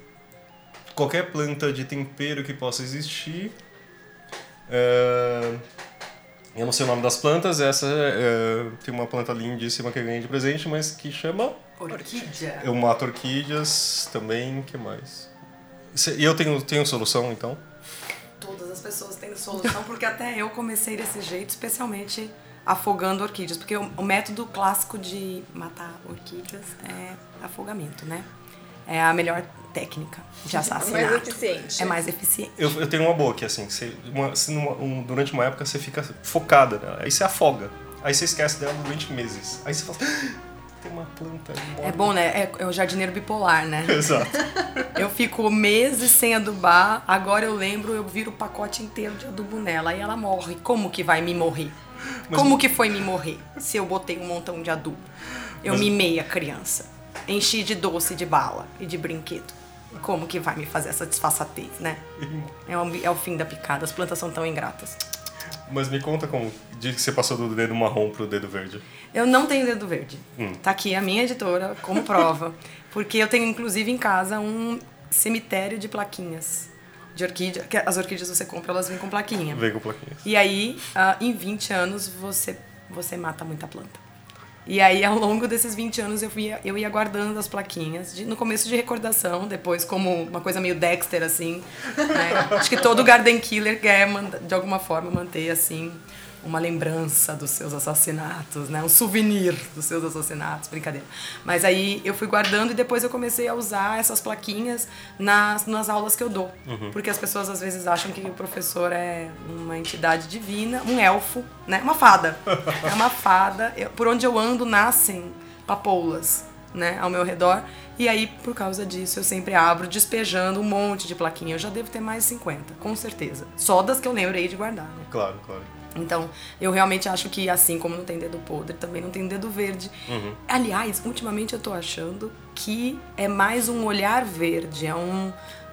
qualquer planta de tempero que possa existir. É, Eu não sei o nome das plantas, essa é, tem uma planta lindíssima que eu ganhei de presente, mas que chama Orquídea. eu mato orquídeas também, que mais? E eu tenho, tenho solução, então? Todas as pessoas têm solução, porque até eu comecei desse jeito, especialmente afogando orquídeas. Porque o, o método clássico de matar orquídeas é afogamento, né? É a melhor técnica de assassinato. eficiente. É mais eficiente. Eu, eu tenho uma boa que assim, você, uma- se numa- um- durante uma época você fica focada nela, aí você afoga, aí você esquece dela durante meses. Aí você fala, "Ah, tem uma planta ali morta." É bom, né? É, é o jardineiro bipolar, né? Exato. Eu fico meses sem adubar, agora eu lembro, eu viro o pacote inteiro de adubo nela, aí ela morre. Como que vai me morrer? Como que foi me morrer se eu botei um montão de adubo? Eu Mas- mimei a criança, enchi de doce, de bala e de brinquedo. Como que vai me fazer essa disfarçatez, né? É o, é o fim da picada, as plantas são tão ingratas. Mas me conta como, de que você passou do dedo marrom pro dedo verde. Eu não tenho dedo verde. Hum. Tá aqui a minha editora como prova. porque eu tenho, inclusive, em casa um cemitério de plaquinhas. de orquídea. Que as orquídeas você compra, elas vêm com plaquinha. Vem com plaquinhas. E aí, ah, em 20 anos, você, você mata muita planta. E aí, ao longo desses 20 anos, eu ia, eu ia guardando as plaquinhas. de- no começo de recordação, depois como uma coisa meio Dexter, assim. né? Acho que todo Garden Killer quer, de alguma forma, manter, assim, uma lembrança dos seus assassinatos, né? Um souvenir dos seus assassinatos, brincadeira. Mas aí eu fui guardando e depois eu comecei a usar essas plaquinhas nas, nas aulas que eu dou. Porque as pessoas às vezes acham que o professor é uma entidade divina, um elfo, né? Uma fada. É uma fada. Eu- por onde eu ando nascem papoulas, né? Ao meu redor. E aí, por causa disso, eu sempre abro despejando um monte de plaquinha. Eu já devo ter mais de 50, com certeza. Só das que eu lembrei de guardar, né? Claro, claro. Então, eu realmente acho que assim como não tem dedo podre, também não tem dedo verde. Aliás, ultimamente eu tô achando que é mais um olhar verde, é um,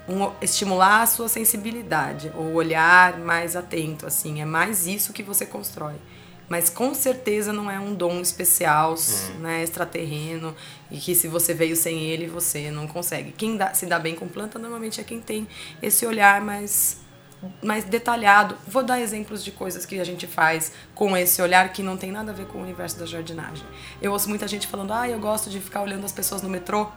um estimular a sua sensibilidade, o olhar mais atento, assim, é mais isso que você constrói. Mas com certeza não é um dom especial, né, extraterreno, e que se você veio sem ele, você não consegue. Quem dá- se dá bem com planta normalmente é quem tem esse olhar mais mais detalhado. Vou dar exemplos de coisas que a gente faz com esse olhar que não tem nada a ver com o universo da jardinagem. Eu ouço muita gente falando, ah, eu gosto de ficar olhando as pessoas no metrô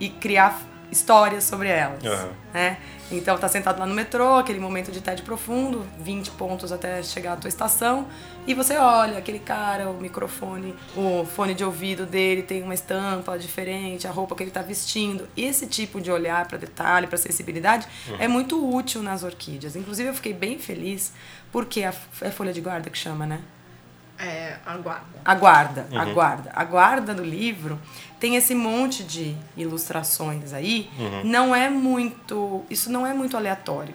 e criar histórias sobre elas. Aham. Né? Então tá sentado lá no metrô, aquele momento de tédio profundo, 20 pontos até chegar à tua estação, e você olha aquele cara, o microfone, o fone de ouvido dele tem uma estampa diferente, a roupa que ele tá vestindo. Esse tipo de olhar para detalhe, para sensibilidade, é muito útil nas orquídeas. Inclusive eu fiquei bem feliz porque a, é folha de guarda que chama, né? É, aguarda. A guarda, a guarda. A guarda do livro tem esse monte de ilustrações aí. Não é muito. Isso não é muito aleatório.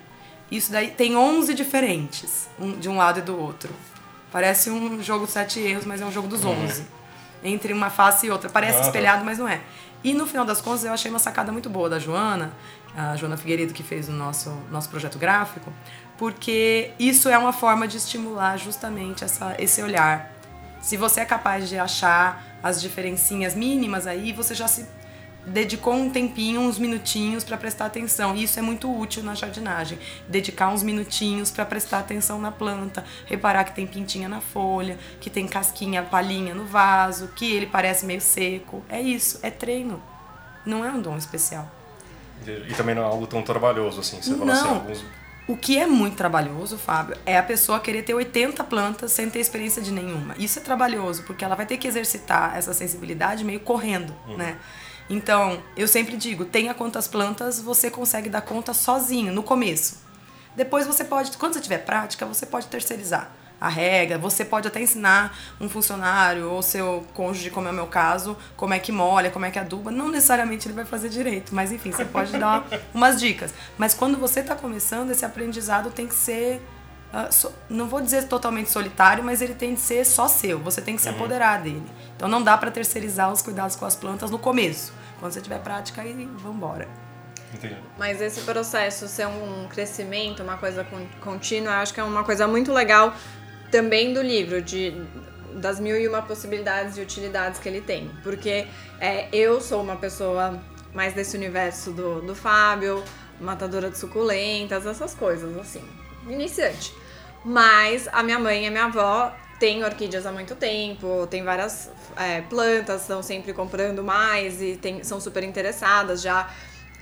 Isso daí tem 11 diferentes, um- de um lado e do outro. Parece um jogo de sete erros, mas é um jogo dos 11. Entre uma face e outra. Parece Aham. espelhado, mas não é. E no final das contas, eu achei uma sacada muito boa da Joana, a Joana Figueiredo, que fez o nosso, nosso projeto gráfico, porque isso é uma forma de estimular justamente essa, esse olhar. Se você é capaz de achar as diferencinhas mínimas aí, você já se dedicou um tempinho, uns minutinhos para prestar atenção. E isso é muito útil na jardinagem. Dedicar uns minutinhos para prestar atenção na planta, reparar que tem pintinha na folha, que tem casquinha, palhinha no vaso, que ele parece meio seco. É isso, é treino. Não é um dom especial. E também não é algo tão trabalhoso assim. Você fala assim, Não. alguns. O que é muito trabalhoso, Fábio, é a pessoa querer ter 80 plantas sem ter experiência de nenhuma. Isso é trabalhoso, porque ela vai ter que exercitar essa sensibilidade meio correndo, né? Então, eu sempre digo, tenha quantas plantas você consegue dar conta sozinho, no começo. Depois você pode, quando você tiver prática, você pode terceirizar a regra, você pode até ensinar um funcionário ou seu cônjuge, como é o meu caso, como é que molha, como é que aduba. Não necessariamente ele vai fazer direito, mas enfim, você pode dar umas dicas. Mas quando você está começando, esse aprendizado tem que ser, ah, so- não vou dizer totalmente solitário, mas ele tem que ser só seu. Você tem que se apoderar dele. Então não dá para terceirizar os cuidados com as plantas no começo. Quando você tiver prática, aí vambora. Entendi. Mas esse processo ser um crescimento, uma coisa con- contínua, eu acho que é uma coisa muito legal também do livro, de, das mil e uma possibilidades e utilidades que ele tem. Porque é, eu sou uma pessoa mais desse universo do, do Fábio, matadora de suculentas, essas coisas, assim, iniciante. Mas a minha mãe e a minha avó têm orquídeas há muito tempo, tem várias é, plantas, estão sempre comprando mais e tem- são super interessadas, já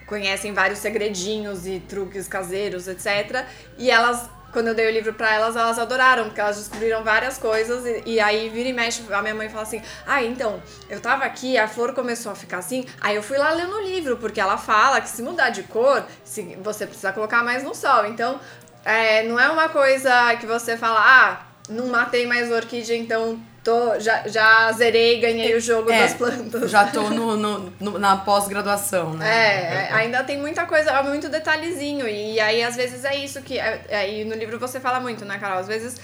conhecem vários segredinhos e truques caseiros, etc. E elas, quando eu dei o livro pra elas, elas adoraram, porque elas descobriram várias coisas. E, e aí vira e mexe, a minha mãe fala assim: Ah, então, eu tava aqui, a flor começou a ficar assim. Aí eu fui lá ler no livro, porque ela fala que se mudar de cor, se, você precisa colocar mais no sol. Então, é, não é uma coisa que você fala, ah, não matei mais orquídea, então tô, já, já zerei, ganhei o jogo É, das plantas. Já tô no, no- no- na pós-graduação, né? É, ainda tem muita coisa, muito detalhezinho. E aí, às vezes, é isso que. é- Aí no livro você fala muito, né, Carol? Às vezes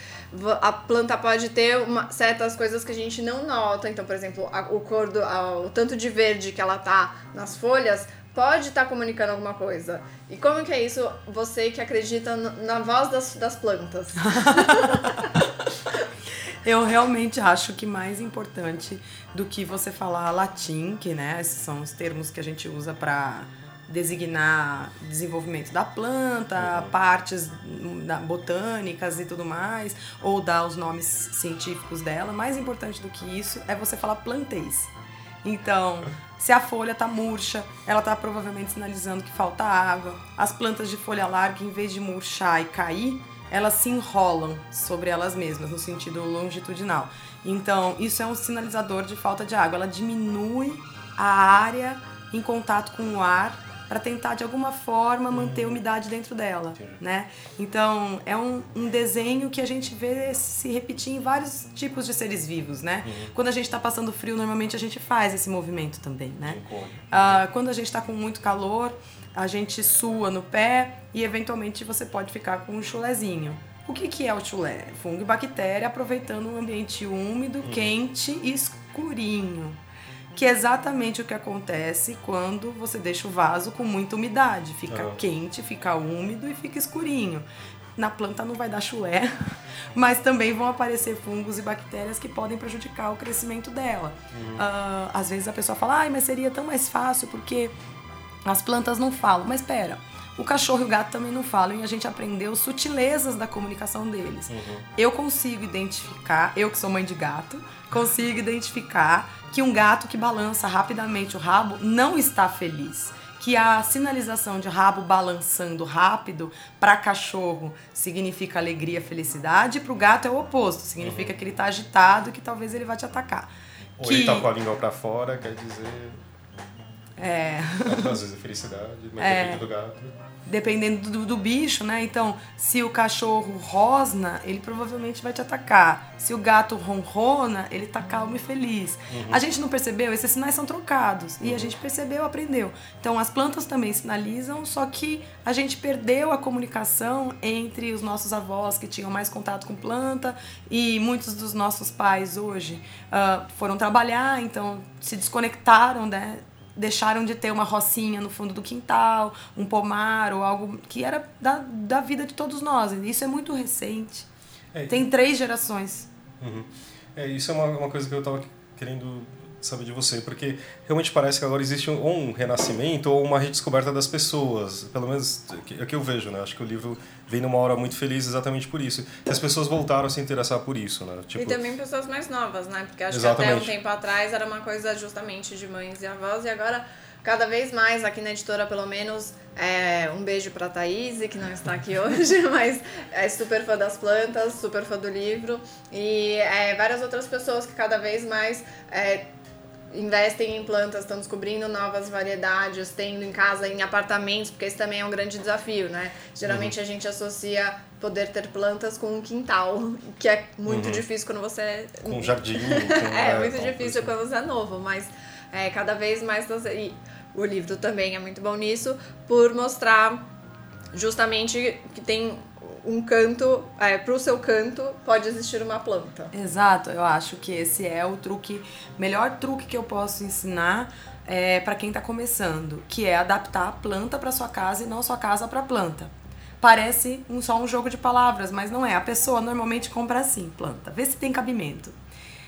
a planta pode ter uma- certas coisas que a gente não nota. Então, por exemplo, a- o cor do, a- o tanto de verde que ela tá nas folhas pode estar comunicando alguma coisa. E como que é isso, você que acredita na voz das, das plantas? Eu realmente acho que mais importante do que você falar latim, que né, esses são os termos que a gente usa para designar desenvolvimento da planta, Uhum. partes botânicas e tudo mais, ou dar os nomes científicos dela. Mais importante do que isso é você falar plantês. Então, se a folha tá murcha, ela tá provavelmente sinalizando que falta água. As plantas de folha larga, em vez de murchar e cair, elas se enrolam sobre elas mesmas, no sentido longitudinal. Então, isso é um sinalizador de falta de água. Ela diminui a área em contato com o ar para tentar de alguma forma manter a umidade dentro dela, né? Então é um, um desenho que a gente vê se repetir em vários tipos de seres vivos, né? Quando a gente está passando frio, normalmente a gente faz esse movimento também, né? Ah, quando a gente está com muito calor, a gente sua no pé e eventualmente você pode ficar com um chulezinho. O que, que é o chulé? Fungo e bactéria aproveitando um ambiente úmido, quente e escurinho que é exatamente o que acontece quando você deixa o vaso com muita umidade. Fica Aham. quente, fica úmido e fica escurinho. Na planta não vai dar chulé, mas também vão aparecer fungos e bactérias que podem prejudicar o crescimento dela. Ah, às vezes a pessoa fala, ai, mas seria tão mais fácil porque as plantas não falam. Mas espera, o cachorro e o gato também não falam e a gente aprendeu sutilezas da comunicação deles. Eu consigo identificar, eu que sou mãe de gato, consigo identificar que um gato que balança rapidamente o rabo não está feliz. Que a sinalização de rabo balançando rápido para cachorro significa alegria, felicidade, e para o gato é o oposto, significa que ele está agitado e que talvez ele vá te atacar. Ou que ele tá com a língua pra fora, quer dizer. É, Às vezes é felicidade, mas É. depende do gato. dependendo do, do bicho, né? Então, se o cachorro rosna, ele provavelmente vai te atacar. Se o gato ronrona, ele tá calmo e feliz. A gente não percebeu, esses sinais são trocados. E a gente percebeu, aprendeu. Então, as plantas também sinalizam, só que a gente perdeu a comunicação entre os nossos avós que tinham mais contato com planta e muitos dos nossos pais hoje ah, foram trabalhar, então se desconectaram, né? Deixaram de ter uma rocinha no fundo do quintal, um pomar ou algo que era da, da vida de todos nós. Isso é muito recente. É, Tem três gerações. Uhum. É, isso é uma, uma coisa que eu tava querendo saber de você, porque realmente parece que agora existe um, ou um renascimento ou uma redescoberta das pessoas, pelo menos é o que eu vejo, né? Acho que o livro vem numa hora muito feliz exatamente por isso, que as pessoas voltaram a se interessar por isso, né? Tipo, E também pessoas mais novas, né? Porque acho que até um Exatamente. tempo atrás era uma coisa justamente de mães e avós, e agora, cada vez mais, aqui na editora, pelo menos, é, um beijo pra Thaís, que não está aqui hoje, mas é super fã das plantas, super fã do livro, e é, várias outras pessoas que cada vez mais. É, investem em plantas, estão descobrindo novas variedades, tendo em casa, em apartamentos, porque esse também é um grande desafio, né? Geralmente a gente associa poder ter plantas com um quintal, que é muito difícil quando você com um jardim, com, é, muito tal, difícil coisa. quando você é novo, mas é, cada vez mais. E o livro também é muito bom nisso, por mostrar justamente que tem um canto, é, pro seu canto pode existir uma planta. Exato, eu acho que esse é o truque, melhor truque que eu posso ensinar é, para quem está começando, que é adaptar a planta para sua casa e não sua casa para planta. Parece um, só um jogo de palavras, mas não é. A pessoa normalmente compra assim, planta, vê se tem cabimento.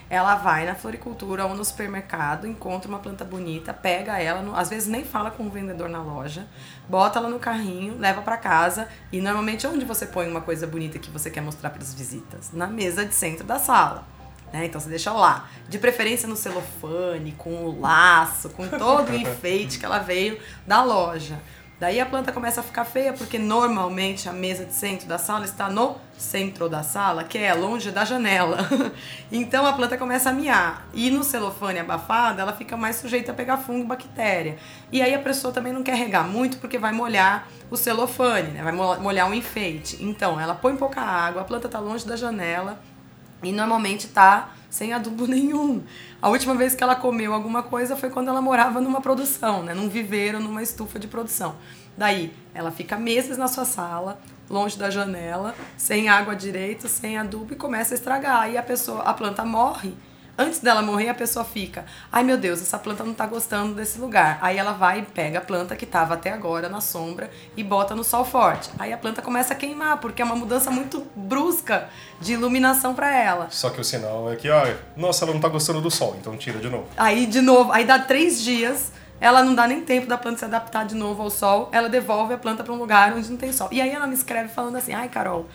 Ela vai na floricultura ou no supermercado, encontra uma planta bonita, pega ela, às vezes nem fala com o vendedor na loja, bota ela no carrinho, leva para casa e normalmente onde você põe uma coisa bonita que você quer mostrar para as visitas? Na mesa de centro da sala. né? Então você deixa lá, de preferência no celofane, com o laço, com todo o enfeite que ela veio da loja. Daí a planta começa a ficar feia porque normalmente a mesa de centro da sala está no centro da sala, que é longe da janela. então a planta começa a miar. E no celofane abafado, ela fica mais sujeita a pegar fungo e bactéria. E aí a pessoa também não quer regar muito porque vai molhar o celofane, né? Vai mo- molhar o enfeite. Então ela põe pouca água, a planta está longe da janela e normalmente tá sem adubo nenhum. A última vez que ela comeu alguma coisa foi quando ela morava numa produção, né? Num viveiro, numa estufa de produção. Daí, ela fica meses na sua sala, longe da janela, sem água direito, sem adubo e começa a estragar. Aí a pessoa, a planta morre. Antes dela morrer, a pessoa fica: "Ai, meu Deus, essa planta não tá gostando desse lugar". Aí ela vai e pega a planta que tava até agora na sombra e bota no sol forte. Aí a planta começa a queimar, porque é uma mudança muito brusca de iluminação para ela. Só que o sinal é que, ah, nossa, ela não tá gostando do sol, então tira de novo. Aí, de novo, aí dá três dias, ela não dá nem tempo da planta se adaptar de novo ao sol, ela devolve a planta para um lugar onde não tem sol. E aí ela me escreve falando assim: "Ai, Carol,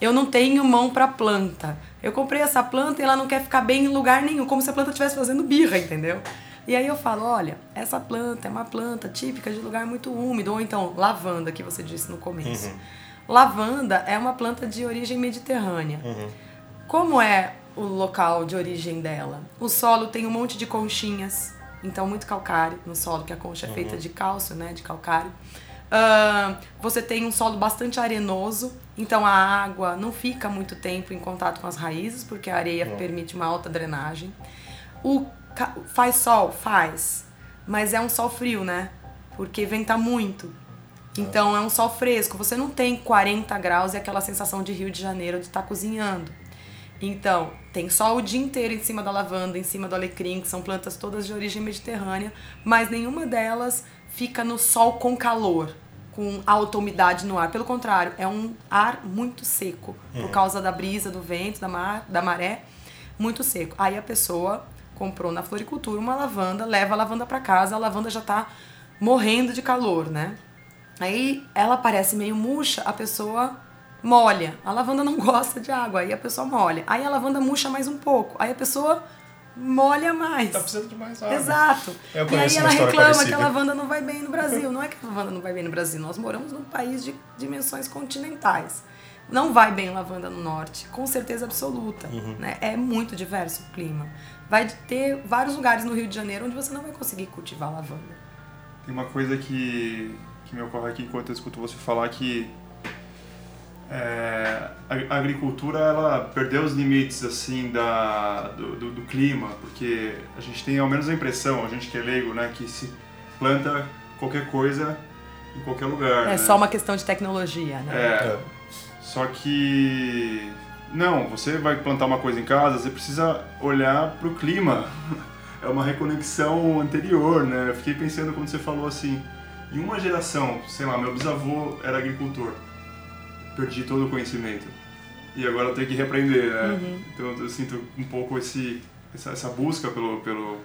eu não tenho mão para planta. Eu comprei essa planta e ela não quer ficar bem em lugar nenhum, como se a planta estivesse fazendo birra, entendeu? E aí eu falo, olha, essa planta é uma planta típica de lugar muito úmido, ou então lavanda, que você disse no começo. Uhum. Lavanda é uma planta de origem mediterrânea. Uhum. Como é o local de origem dela? O solo tem um monte de conchinhas, então muito calcário no solo, que a concha é feita uhum. de cálcio, né, de calcário. Uh, você tem um solo bastante arenoso, então a água não fica muito tempo em contato com as raízes, porque a areia uhum. permite uma alta drenagem. O Faz sol? Faz. Mas é um sol frio, né? Porque venta muito. Então é um sol fresco. Você não tem 40 graus e aquela sensação de Rio de Janeiro de estar tá cozinhando. Então, tem sol o dia inteiro em cima da lavanda, em cima do alecrim, que são plantas todas de origem mediterrânea, mas nenhuma delas fica no sol com calor, com alta umidade no ar. Pelo contrário, é um ar muito seco, por uhum. causa da brisa, do vento, da, mar, da maré, muito seco. Aí a pessoa comprou na floricultura uma lavanda, leva a lavanda para casa, a lavanda já tá morrendo de calor, né? Aí ela parece meio murcha, a pessoa molha. A lavanda não gosta de água, aí a pessoa molha. Aí a lavanda murcha mais um pouco, aí a pessoa molha mais. Tá precisando de mais água. Exato. Eu e aí ela reclama parecida. que a lavanda não vai bem no Brasil. Não é que a lavanda não vai bem no Brasil, nós moramos num país de dimensões continentais. Não vai bem lavanda no norte, com certeza absoluta. Uhum. Né? É muito diverso o clima vai ter vários lugares no Rio de Janeiro onde você não vai conseguir cultivar lavanda. Tem uma coisa que, que me ocorre aqui enquanto eu escuto você falar que é, a agricultura ela perdeu os limites assim da do, do, do, clima porque a gente tem ao menos a impressão a gente que é leigo né que se planta qualquer coisa em qualquer lugar é né? só uma questão de tecnologia né é, é. só que não, você vai plantar uma coisa em casa, você precisa olhar para o clima. É uma reconexão anterior, né? Eu fiquei pensando quando você falou assim, em uma geração, sei lá, meu bisavô era agricultor, perdi todo o conhecimento e agora eu tenho que reaprender, né? Uhum. Então eu sinto um pouco esse essa, essa busca pelo pelo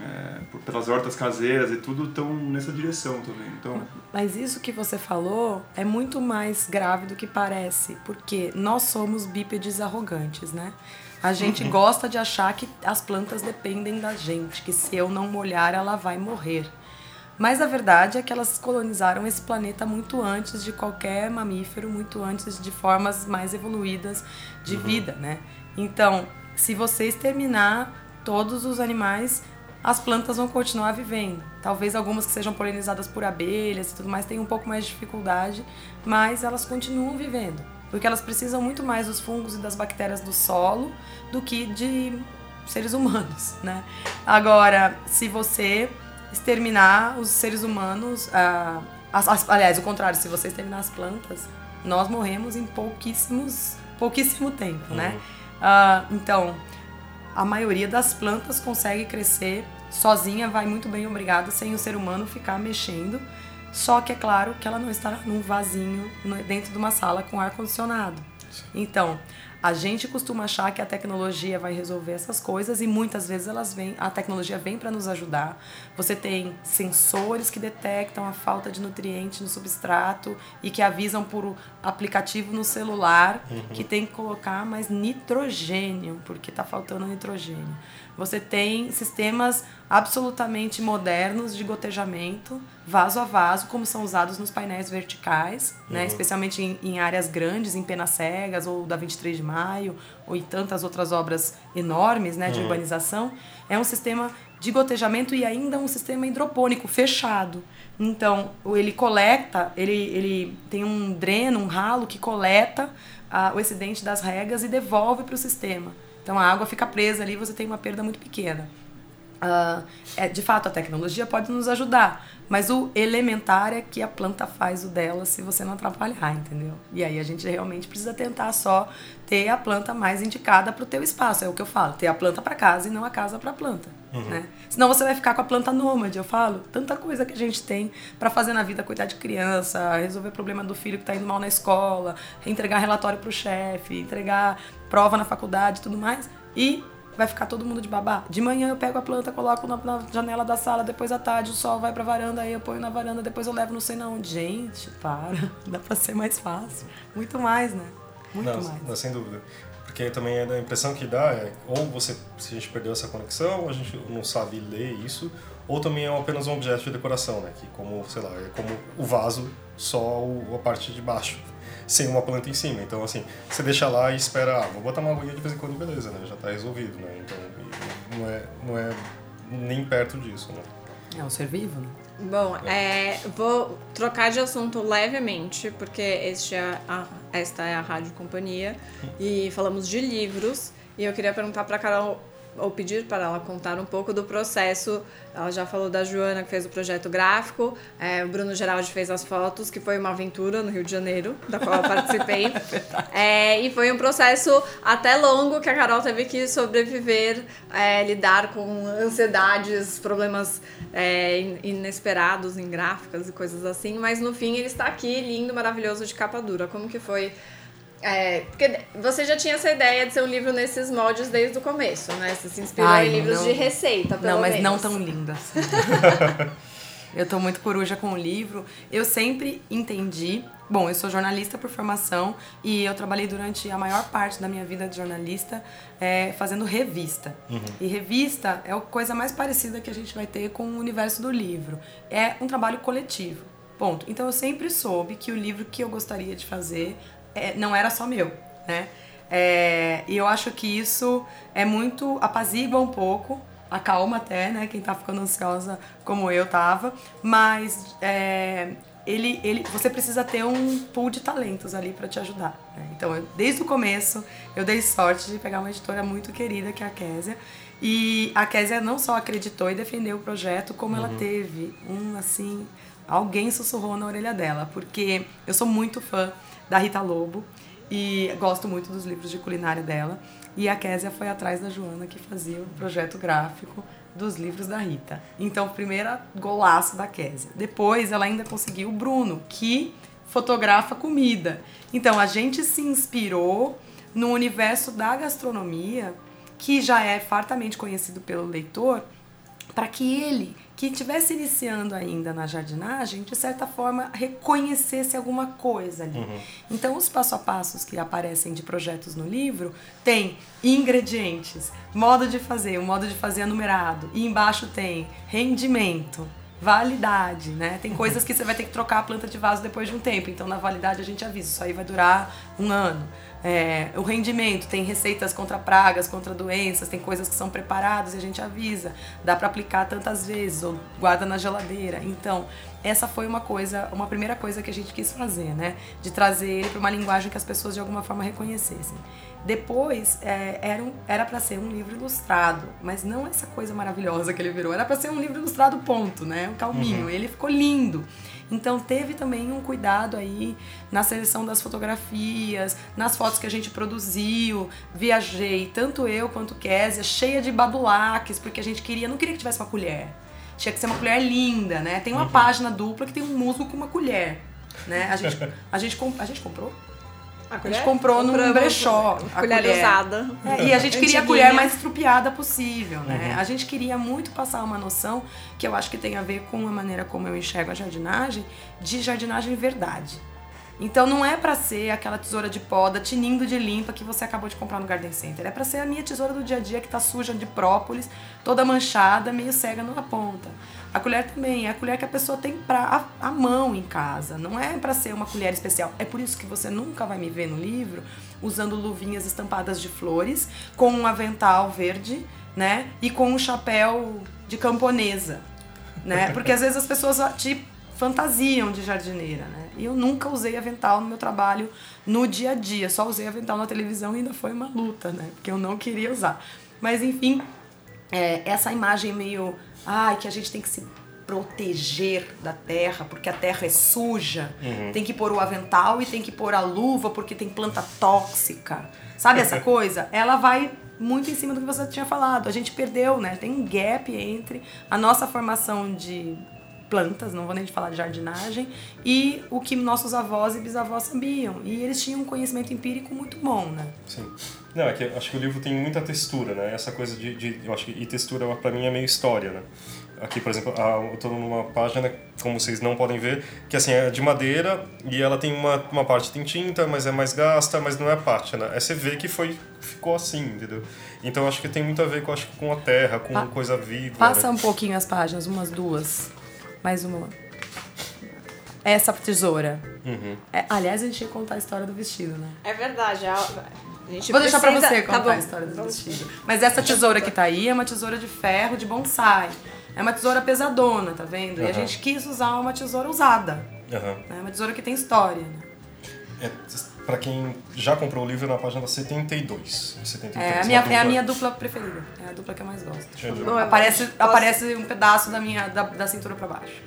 é, pelas hortas caseiras e tudo estão nessa direção também. Então... Mas isso que você falou é muito mais grave do que parece, porque nós somos bípedes arrogantes, né? A gente uhum. gosta de achar que as plantas dependem da gente, que se eu não molhar ela vai morrer. Mas a verdade é que elas colonizaram esse planeta muito antes de qualquer mamífero, muito antes de formas mais evoluídas de uhum. vida, né? Então, se você exterminar todos os animais as plantas vão continuar vivendo. Talvez algumas que sejam polinizadas por abelhas e tudo mais tenham um pouco mais de dificuldade, mas elas continuam vivendo. Porque elas precisam muito mais dos fungos e das bactérias do solo do que de seres humanos, né? Agora, se você exterminar os seres humanos, ah, as, as, aliás, o contrário, se você exterminar as plantas, nós morremos em pouquíssimos, pouquíssimo tempo, né? uhum. né? Ah, então, a maioria das plantas consegue crescer sozinha, vai muito bem, obrigada, sem o ser humano ficar mexendo. Só que é claro que ela não está num vasinho dentro de uma sala com ar condicionado. Então, a gente costuma achar que a tecnologia vai resolver essas coisas e muitas vezes elas vêm, a tecnologia vem para nos ajudar. Você tem sensores que detectam a falta de nutrientes no substrato e que avisam por aplicativo no celular uhum. que tem que colocar mais nitrogênio, porque está faltando nitrogênio. Você tem sistemas absolutamente modernos de gotejamento, vaso a vaso, como são usados nos painéis verticais, né? uhum. né? especialmente em, em, áreas grandes, em Penas Cegas, ou da 23 de Maio, ou em tantas outras obras enormes né, de uhum. urbanização. É um sistema de gotejamento e ainda um sistema hidropônico fechado. Então, ele coleta, ele, ele tem um dreno, um ralo que coleta ah, o excedente das regas e devolve para o sistema. Então a água fica presa ali e você tem uma perda muito pequena. Uh, é, de fato, a tecnologia pode nos ajudar, mas o elementar é que a planta faz o dela se você não atrapalhar, entendeu? E aí a gente realmente precisa tentar só ter a planta mais indicada para o teu espaço, é o que eu falo, ter a planta para casa e não a casa para a planta, uhum. né? Senão você vai ficar com a planta nômade, eu falo, tanta coisa que a gente tem para fazer na vida, cuidar de criança, resolver problema do filho que está indo mal na escola, entregar relatório para o chefe, entregar prova na faculdade, tudo mais, e vai ficar todo mundo de babá. De manhã eu pego a planta, coloco na, na janela da sala, depois à tarde o sol vai pra varanda, aí eu ponho na varanda, depois eu levo não sei não. Gente, para. Dá pra ser mais fácil. Muito mais, né? Muito não, mais. Não, sem dúvida. Porque também a impressão que dá é ou você, se a gente perdeu essa conexão, a gente não sabe ler isso, ou também é apenas um objeto de decoração, né? Que como, sei lá, é como o vaso, só a parte de baixo, sem uma planta em cima. Então, assim, você deixa lá e espera, ah, vou botar uma aguinha de vez em quando, beleza, né? Já tá resolvido, né? Então, não é, não é nem perto disso, né? É um ser vivo, né? Bom, é, vou trocar de assunto levemente, porque este é a, esta é a Rádio Companhia e falamos de livros. E eu queria perguntar para Carol ou pedir para ela contar um pouco do processo. Ela já falou da Joana, que fez o projeto gráfico, é, o Bruno Geraldi fez as fotos, que foi uma aventura no Rio de Janeiro, da qual eu participei. é, e foi um processo até longo que a Carol teve que sobreviver, é, lidar com ansiedades, problemas é, inesperados em gráficas e coisas assim. Mas no fim ele está aqui, lindo, maravilhoso, de capa dura. Como que foi é, porque você já tinha essa ideia de ser um livro nesses moldes desde o começo, né? Você se inspirou Ai, em livros não. de receita, pelo Não, mas menos. não tão linda assim. eu tô muito coruja com o livro. Eu sempre entendi. Bom, eu sou jornalista por formação e eu trabalhei durante a maior parte da minha vida de jornalista é, fazendo revista. E revista é a coisa mais parecida que a gente vai ter com o universo do livro. É um trabalho coletivo. Ponto. Então eu sempre soube que o livro que eu gostaria de fazer é, não era só meu, né? É, e eu acho que isso é muito apazigua um pouco, acalma até, né? Quem tá ficando ansiosa como eu tava, mas é, ele, ele, você precisa ter um pool de talentos ali para te ajudar. Né? Então, eu, desde o começo, eu dei sorte de pegar uma editora muito querida, que é a Késia, e a Késia não só acreditou e defendeu o projeto, como ela teve um, assim, alguém sussurrou na orelha dela, porque eu sou muito fã da Rita Lobo e gosto muito dos livros de culinária dela. E a Késia foi atrás da Joana que fazia o projeto gráfico dos livros da Rita. Então, primeiro golaço da Késia. Depois ela ainda conseguiu o Bruno, que fotografa comida. Então a gente se inspirou no universo da gastronomia, que já é fartamente conhecido pelo leitor, para que ele, que estivesse iniciando ainda na jardinagem, de certa forma reconhecesse alguma coisa ali. Então, os passo a passos que aparecem de projetos no livro tem ingredientes, modo de fazer, o modo de fazer é numerado, e embaixo tem rendimento, validade, né? Tem coisas que você vai ter que trocar a planta de vaso depois de um tempo, então na validade a gente avisa, isso aí vai durar um ano. É, o rendimento tem receitas contra pragas, contra doenças, tem coisas que são preparadas e a gente avisa. Dá para aplicar tantas vezes ou guarda na geladeira. Então, essa foi uma coisa, uma primeira coisa que a gente quis fazer, né? De trazer ele para uma linguagem que as pessoas de alguma forma reconhecessem. Depois, é, era um- era para ser um livro ilustrado, mas não essa coisa maravilhosa que ele virou. Era para ser um livro ilustrado ponto, né? Um calminho. Ele ficou lindo. Então teve também um cuidado aí na seleção das fotografias, nas fotos que a gente produziu. Viajei, tanto eu quanto Késia, cheia de badulaques, porque a gente queria, não queria que tivesse uma colher. Tinha que ser uma colher linda, né? Tem uma página dupla que tem um musgo com uma colher, né? A gente, a gente, a gente comprou? A A gente comprou num brechó. A colher usada. É, e a gente queria a colher mais estrupiada possível, né? A gente queria muito passar uma noção que eu acho que tem a ver com a maneira como eu enxergo a jardinagem, de jardinagem verdade. Então não é pra ser aquela tesoura de poda tinindo de limpa que você acabou de comprar no Garden Center. É pra ser a minha tesoura do dia a dia que tá suja de própolis, toda manchada, meio cega numa ponta. A colher também é a colher que a pessoa tem pra a, a mão em casa. Não é pra ser uma colher especial. É por isso que você nunca vai me ver no livro usando luvinhas estampadas de flores, com um avental verde, né? E com um chapéu de camponesa, né? Porque às vezes as pessoas te fantasiam de jardineira, né? E eu nunca usei avental no meu trabalho no dia a dia, só usei avental na televisão e ainda foi uma luta, né? Porque eu não queria usar. Mas enfim, é, essa imagem meio, ai, que a gente tem que se proteger da terra, porque a terra é suja, tem que pôr o avental e tem que pôr a luva porque tem planta tóxica. Sabe essa coisa? Ela vai muito em cima do que você tinha falado. A gente perdeu, né? Tem um gap entre a nossa formação de plantas, não vou nem falar de jardinagem, e o que nossos avós e bisavós sabiam. E eles tinham um conhecimento empírico muito bom, né? Sim. Não, é que acho que o livro tem muita textura, né? Essa coisa de, de eu acho que e textura para mim é meio história, né? Aqui, por exemplo, eu estou numa página, como vocês não podem ver, que assim é de madeira e ela tem uma, uma parte tem tinta, mas é mais gasta, mas não é parte, né? É você vê que foi ficou assim, entendeu? Então acho que tem muito a ver com acho com a terra, com Pa- coisa viva. Passa né? um pouquinho as páginas, umas duas. Mais uma. Essa tesoura. Uhum. É, aliás, a gente ia contar a história do vestido, né? É verdade. A, a gente Vou deixar pra você tá contar bom. a história do vestido. Mas essa tesoura que tá aí é uma tesoura de ferro de bonsai. É uma tesoura pesadona, tá vendo? E a gente quis usar uma tesoura usada. Aham. Né? Uma tesoura que tem história. né? É, para quem já comprou o livro é na página 72. 73 É a, minha, uma é a dupla- minha dupla preferida. É a dupla que eu mais gosto. Eu Aparece, posso- aparece um pedaço da minha da, da cintura pra baixo.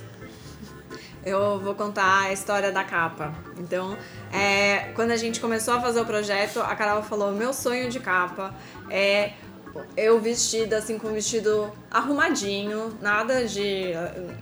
Eu vou contar a história da capa. Então, é, quando a gente começou a fazer o projeto, a Carol falou: meu sonho de capa é eu vestida assim com um vestido arrumadinho, nada de.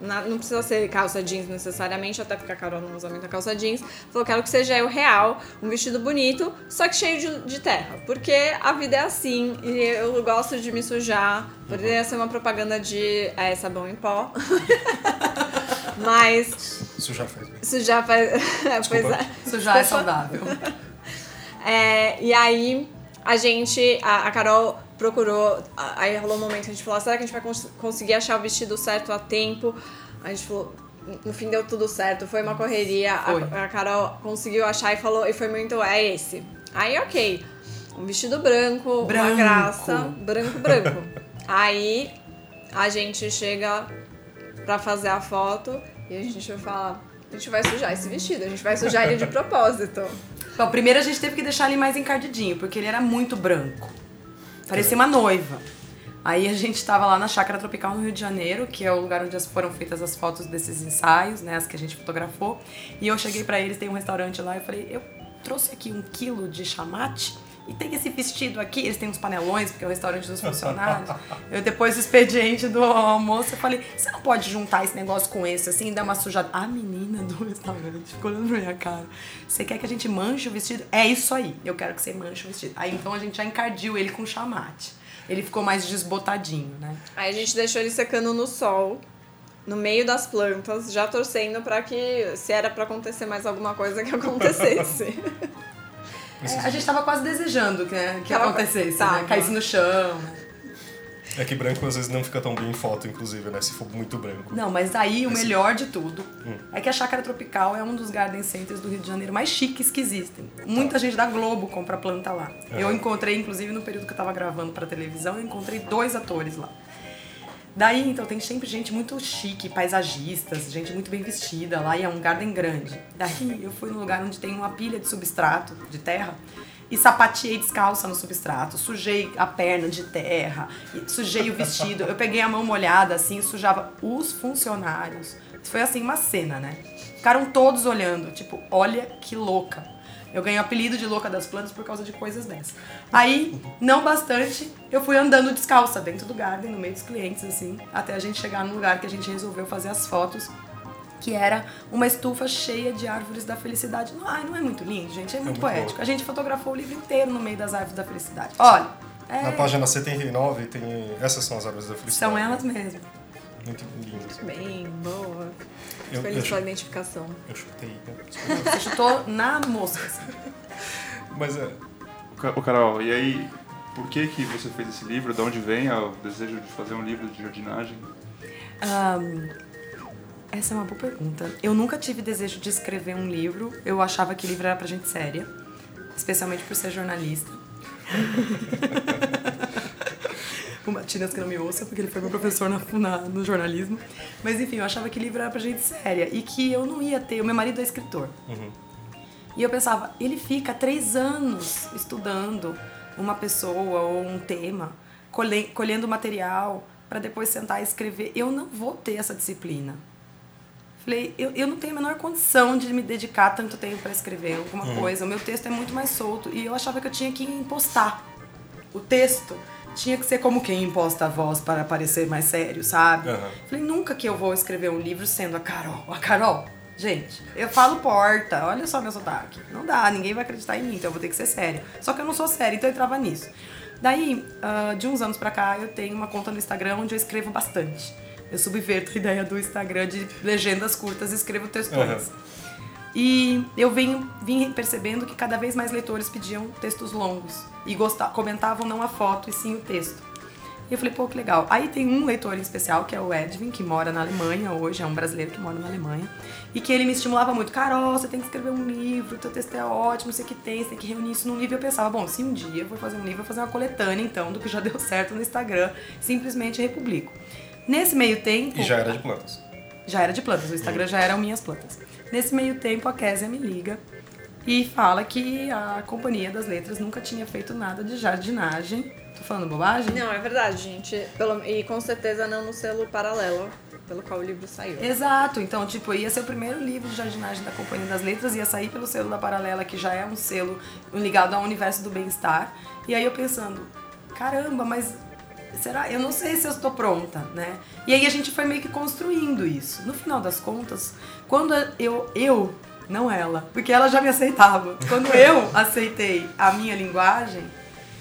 na- não precisa ser calça jeans necessariamente, até porque a Carol não usa muita calça jeans. Falou: quero que seja eu real, um vestido bonito, só que cheio de, de terra. Porque a vida é assim e eu gosto de me sujar. Poderia ser uma propaganda de é, sabão em pó. Mas Isso já faz bem. isso já faz. pois é. Isso já é saudável. É, e aí a gente, a, a Carol procurou, a- aí rolou um momento que a gente falou, será que a gente vai cons- conseguir achar o vestido certo a tempo? A gente falou, no fim deu tudo certo, foi uma correria, a- Foi. A, Carol conseguiu achar e falou, e foi muito, é esse. Aí ok, um vestido branco, uma Branco. graça, branco, branco. aí a gente chega pra fazer a foto e a gente vai falar, a gente vai sujar esse vestido, a gente vai sujar ele de propósito. Bom, primeiro a gente teve que deixar ele mais encardidinho, porque ele era muito branco. Parecia uma noiva. Aí a gente tava lá na Chácara Tropical no Rio de Janeiro, que é o lugar onde foram feitas as fotos desses ensaios, né, as que a gente fotografou. E eu cheguei pra eles, tem um restaurante lá, eu falei, eu trouxe aqui um quilo de chamate e tem esse vestido aqui. Eles têm uns panelões, porque é o restaurante dos funcionários. Eu depois do expediente do almoço, eu falei, você não pode juntar esse negócio com esse, assim, dar uma sujada. A menina do restaurante ficou olhando pra minha cara. Você quer que a gente manche o vestido? É isso aí, eu quero que você manche o vestido. Aí então a gente já encardiu ele com chamate. Ele ficou mais desbotadinho, né? Aí a gente deixou ele secando no sol, no meio das plantas, já torcendo pra que, se era pra acontecer mais alguma coisa, que acontecesse. É, a gente tava quase desejando que, né, que Tava- acontecesse, tava. né? Caísse no chão. É que branco às vezes não fica tão bem em foto, inclusive, né? Se for muito branco. Não, mas aí o Esse- melhor de tudo Hum. é que a Chácara Tropical é um dos garden centers do Rio de Janeiro mais chiques que existem. Muita gente da Globo compra planta lá. Eu Aham. encontrei, inclusive, no período que eu tava gravando pra televisão, eu encontrei dois atores lá. Daí, então, tem sempre gente muito chique, paisagistas, gente muito bem vestida lá, e é um garden grande. Daí, eu fui num lugar onde tem uma pilha de substrato, de terra, e sapateei descalça no substrato, sujei a perna de terra, sujei o vestido. Eu peguei a mão molhada, assim, sujava os funcionários. Foi, assim, uma cena, né? Ficaram todos olhando, tipo, olha que louca. Eu ganhei o apelido de louca das plantas por causa de coisas dessas. Aí, não bastante, eu fui andando descalça dentro do garden, no meio dos clientes, assim, até a gente chegar no lugar que a gente resolveu fazer as fotos, que era uma estufa cheia de árvores da felicidade. Ai, não é muito lindo, gente? É muito, muito poético. A gente fotografou o livro inteiro no meio das árvores da felicidade. Olha, é- Na página 79 tem. Essas são as árvores da felicidade. são elas mesmo. Muito lindas. Bem, boa. Eu, Feliz eu, pela identificação. eu chutei, né? Você chutou na mosca. assim. Mas é. Ô Carol, e aí, por que que você fez esse livro? De onde vem o desejo de fazer um livro de jardinagem? Ahn, essa é uma boa pergunta. Eu nunca tive desejo de escrever um livro. Eu achava que livro era pra gente séria, especialmente por ser jornalista. o Matinas que não me ouça, porque ele foi meu professor na, na- no jornalismo. Mas enfim, eu achava que livro era pra gente séria e que eu não ia ter. O meu marido é escritor. Uhum. E eu pensava, ele fica três anos estudando uma pessoa ou um tema, colhe- colhendo material para depois sentar e escrever. Eu não vou ter essa disciplina. Falei, eu, eu não tenho a menor condição de me dedicar tanto tempo para escrever alguma Uhum. coisa. O meu texto é muito mais solto. E eu achava que eu tinha que impostar o texto tinha que ser como quem imposta a voz para parecer mais sério, sabe? Aham. Falei, nunca que eu vou escrever um livro sendo a Carol. A Carol, gente, eu falo porta, olha só meu sotaque. Não dá, ninguém vai acreditar em mim, então eu vou ter que ser séria. Só que eu não sou séria, então eu entrava nisso. Daí, ah, de uns anos pra cá, eu tenho uma conta no Instagram onde eu escrevo bastante. Eu subverto a ideia do Instagram de legendas curtas e escrevo textões. E eu venho, vim percebendo que cada vez mais leitores pediam textos longos e gostar, comentavam não a foto e sim o texto. E eu falei, pô, que legal. Aí tem um leitor em especial, que é o Edwin, que mora na Alemanha hoje, é um brasileiro que mora na Alemanha, e que ele me estimulava muito. Carol, você tem que escrever um livro, teu texto é ótimo, sei que tem, você tem que reunir isso num livro. Eu pensava, bom, se um dia eu for fazer um livro, eu vou fazer uma coletânea, então, do que já deu certo no Instagram, simplesmente republico. Nesse meio tempo... E já era de plantas. Já era de plantas, o Instagram já eram minhas plantas. Nesse meio tempo, a Késia me liga e fala que a Companhia das Letras nunca tinha feito nada de jardinagem. Tô falando bobagem? Não, é verdade, gente. Pelo- e com certeza não no selo paralelo pelo qual o livro saiu. Exato, então, tipo, ia ser o primeiro livro de jardinagem da Companhia das Letras, ia sair pelo selo da Paralela, que já é um selo ligado ao universo do bem-estar. E aí eu pensando, caramba, mas será? Eu não sei se eu estou pronta, né? E aí a gente foi meio que construindo isso. No final das contas, quando eu, eu, não ela, porque ela já me aceitava, quando eu aceitei a minha linguagem,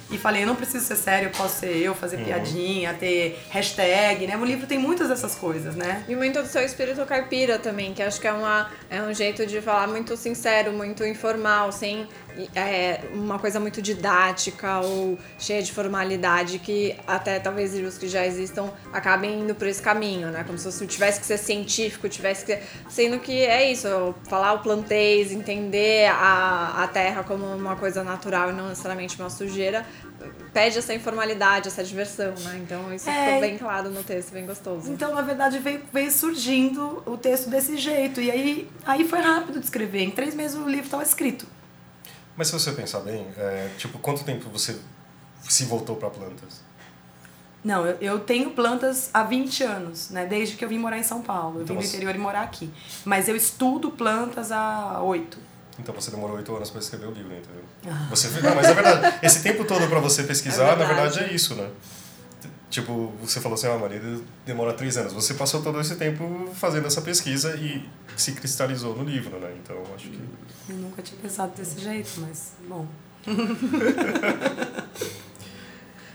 e falei, eu não preciso ser sério, eu posso ser eu, fazer piadinha, ter hashtag, né? O livro tem muitas dessas coisas, né? E muito do seu espírito caipira também, que acho que é, uma, é um jeito de falar muito sincero, muito informal, sem é, uma coisa muito didática ou cheia de formalidade, que até talvez livros que já existam acabem indo por esse caminho, né? Como se tivesse que ser científico, tivesse que. Sendo que é isso, falar o plantês, entender a, a terra como uma coisa natural e não necessariamente uma sujeira, pede essa informalidade, essa diversão, né? Então isso É. ficou bem claro no texto, bem gostoso. Então, na verdade, veio, veio surgindo o texto desse jeito. E aí, aí foi rápido de escrever. Em três meses o livro estava escrito. Mas se você pensar bem, é, tipo, quanto tempo você se voltou para plantas? Não, eu, eu tenho plantas há 20 anos, né? Desde que eu vim morar em São Paulo. Eu Então vim do interior e morar aqui. Mas eu estudo plantas há oito. Então você demorou oito anos para escrever o livro, entendeu? Ah. Você, não, mas é verdade. Esse tempo todo para você pesquisar, É na verdade é isso, né? Tipo, você falou assim, ah, Maria, demora três anos. Você passou todo esse tempo fazendo essa pesquisa e se cristalizou no livro, né? Então, acho que... Eu nunca tinha pensado desse jeito, mas, bom.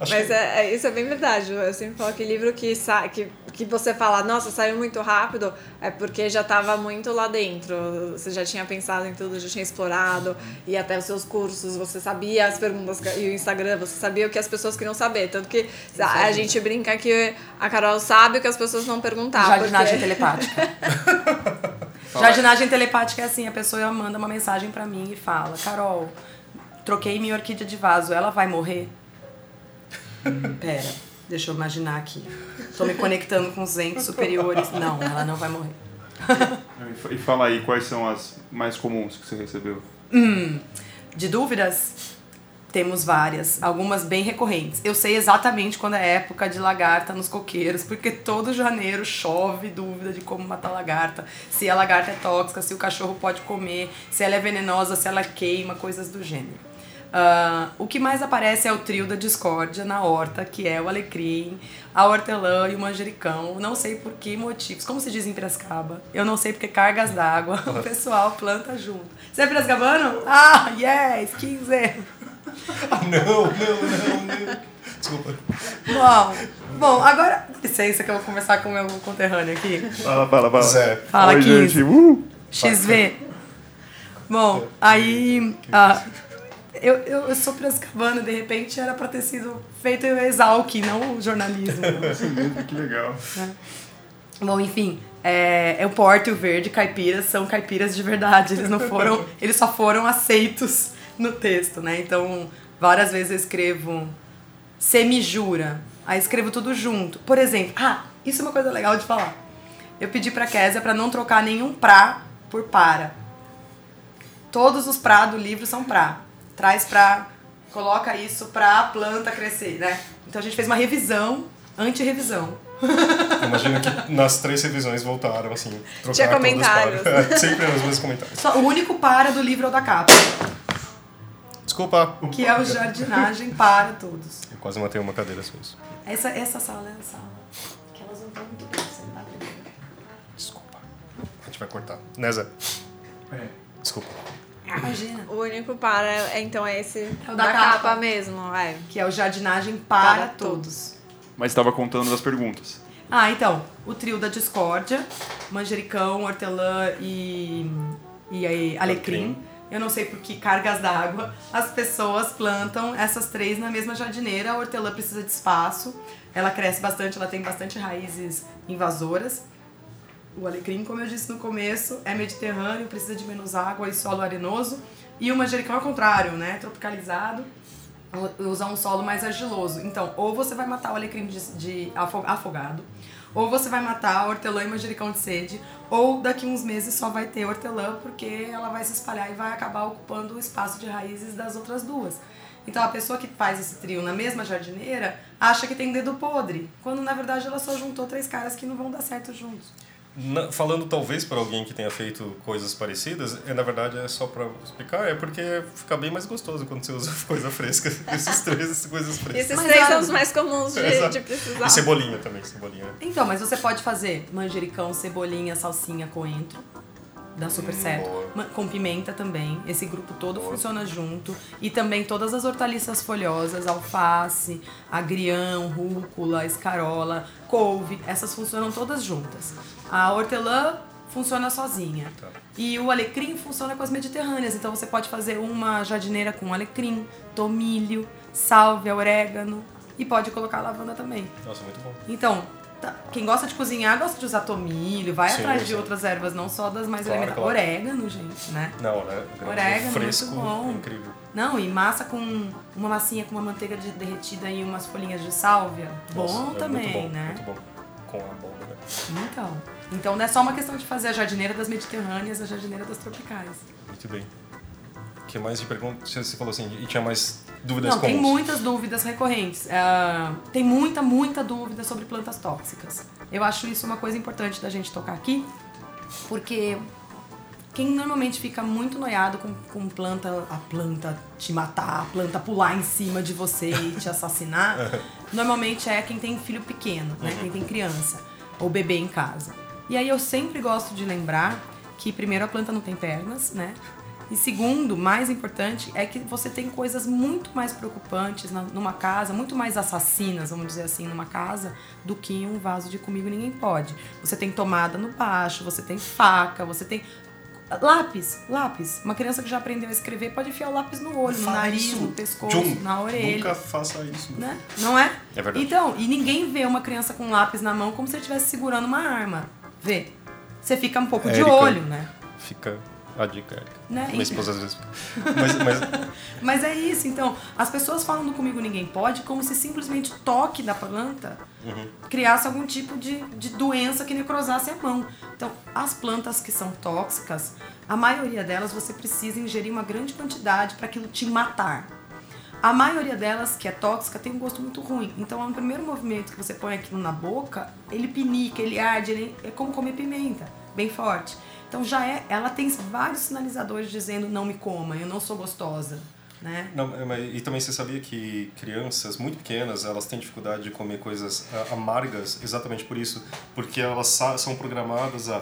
Acho Mas que... é, é- isso é bem verdade. Eu sempre falo que livro que, sa que, que você fala, nossa, saiu muito rápido, é porque já estava muito lá dentro. Você já tinha pensado em tudo, já tinha explorado, e até os seus cursos, você sabia as perguntas, e o Instagram, você sabia o que as pessoas queriam saber. Tanto que a gente brinca que a Carol sabe o que as pessoas vão perguntar. Jardinagem porque- telepática. Jardinagem telepática é assim, a pessoa manda uma mensagem pra mim e fala, Carol, troquei minha orquídea de vaso, ela vai morrer? Hum, Pera, deixa eu imaginar aqui. Tô me conectando com os entes superiores. Não, ela não vai morrer. E fala aí quais são as mais comuns que você recebeu. De dúvidas? Temos várias, algumas bem recorrentes. Eu sei exatamente quando é época de lagarta nos coqueiros, porque todo janeiro chove dúvida de como matar lagarta, se a lagarta é tóxica, se o cachorro pode comer, se ela é venenosa, se ela queima, coisas do gênero. Ah, o que mais aparece é o trio da discórdia na horta, que é o alecrim, a hortelã e o manjericão. Não sei por que motivos. Como se diz em Piracicaba? Eu não sei porque cargas d'água o pessoal planta junto. Você é piracicabano? Ah, yes, 15. Ah, não, não, não, não. Desculpa. Bom, bom, agora. Licença que eu vou conversar com o meu conterrâneo aqui. Fala, fala, fala. Zé. Fala, Oi, 15. gente. Uh! XV. Bom, aí. ah, eu, eu, eu sou piracicabana, de repente era pra ter sido feito em Exalc, não o jornalismo. Que legal. Bom, enfim, é, é o Porto e o Verde, caipiras, são caipiras de verdade. Eles não foram. eles só foram aceitos no texto, né? Então, várias vezes eu escrevo semijura. Aí escrevo tudo junto. Por exemplo, ah, isso é uma coisa legal de falar. Eu pedi pra Késia pra não trocar nenhum pra por para. Todos os pra do livro são pra. Traz pra, coloca isso pra planta crescer, né? Então a gente fez uma revisão, anti-revisão. Imagina que nas três revisões voltaram, assim, trocaram Tinha todos comentários. para. Sempre os mesmos comentários. Só, o único para do livro é o da capa. Desculpa. Que é o Jardinagem para Todos. Eu quase matei uma cadeira só isso. Essa, essa sala é a sala que elas não estão muito bem, você não tá vendo? Desculpa. A gente vai cortar. Neza. É. Desculpa. Imagina. O único para, é, então, é esse É o da, da capa. capa. mesmo. É. Que é o Jardinagem para, Para todos. Mas estava contando das perguntas. Ah, então, o trio da discórdia, manjericão, hortelã e, e aí, alecrim. Eu não sei por que cargas d'água as pessoas plantam essas três na mesma jardineira. A hortelã precisa de espaço, ela cresce bastante, ela tem bastante raízes invasoras. O alecrim, como eu disse no começo, é mediterrâneo, precisa de menos água e solo arenoso. E o manjericão é o contrário, né? Tropicalizado, usa um solo mais argiloso. Então, ou você vai matar o alecrim de, de afo- afogado, ou você vai matar hortelã e manjericão de sede, ou daqui uns meses só vai ter hortelã porque ela vai se espalhar e vai acabar ocupando o espaço de raízes das outras duas. Então a pessoa que faz esse trio na mesma jardineira acha que tem dedo podre, quando na verdade ela só juntou três caras que não vão dar certo juntos. Na- falando talvez para alguém que tenha feito coisas parecidas, é, na verdade é só para explicar, é porque fica bem mais gostoso quando você usa coisa fresca. Esses três coisas frescas. Esses três são os mais comuns de, de precisar. E cebolinha também, cebolinha. Então, mas você pode fazer manjericão, cebolinha, salsinha, coentro. Dá super certo. boa. Ma- Com pimenta também. Esse grupo todo Boa. funciona junto. E também todas as hortaliças folhosas, alface, agrião, rúcula, escarola, couve. Essas funcionam todas juntas. A hortelã funciona sozinha. Tá. E o alecrim funciona com as mediterrâneas. Então você pode fazer uma jardineira com alecrim, tomilho, sálvia, orégano. E pode colocar lavanda também. Nossa, muito bom. Então, tá, quem gosta de cozinhar gosta de usar tomilho, vai Sim, atrás de sim. outras ervas, não só das mais Claro, elementares. claro. Orégano, gente, né? Não, né? Orégano, fresco, muito bom. incrível. Não, e massa com uma massinha com uma manteiga de- derretida e umas folhinhas de sálvia. Nossa, bom é também, muito bom, né? Muito bom. Com a abóbora. Então, então não é só uma questão de fazer a jardineira das mediterrâneas, a jardineira das tropicais. Muito bem. O que mais de perguntas? Você falou assim, e tinha mais dúvidas Não, tem comuns? muitas dúvidas recorrentes. Ah, tem muita, muita dúvida sobre plantas tóxicas. Eu acho isso uma coisa importante da gente tocar aqui, porque quem normalmente fica muito noiado com, com planta, a planta te matar, a planta pular em cima de você e te assassinar, normalmente é quem tem filho pequeno, né? Quem tem criança ou bebê em casa. E aí eu sempre gosto de lembrar que primeiro a planta não tem pernas, né? E segundo, mais importante, é que você tem coisas muito mais preocupantes na- numa casa, muito mais assassinas, vamos dizer assim, numa casa, do que um vaso de comigo ninguém pode. Você tem tomada no baixo, você tem faca, você tem. Lápis, lápis. Uma criança que já aprendeu a escrever pode enfiar o lápis no olho, no Fala nariz, isso. no pescoço, Jun, na orelha. Nunca faça isso. Né? Não é? É verdade. Então, e ninguém vê uma criança com lápis na mão como se ele estivesse segurando uma arma. Vê? Você fica um pouco de Érica. olho, né? Fica a dica, Erika. Né? Minha esposa às vezes. Mas, mas Mas é isso, então, as pessoas falando comigo ninguém pode, como se simplesmente o toque da planta criasse algum tipo de, de doença que necrosasse a mão. Então, as plantas que são tóxicas, a maioria delas você precisa ingerir uma grande quantidade para aquilo te matar. A maioria delas, que é tóxica, tem um gosto muito ruim. Então, no primeiro movimento que você põe aquilo na boca, ele pinica, ele arde, ele é como comer pimenta, bem forte. Então, já é, ela tem vários sinalizadores dizendo não me coma, eu não sou gostosa, né? Não, mas, e também você sabia que crianças muito pequenas elas têm dificuldade de comer coisas ah, amargas exatamente por isso, porque elas são programadas a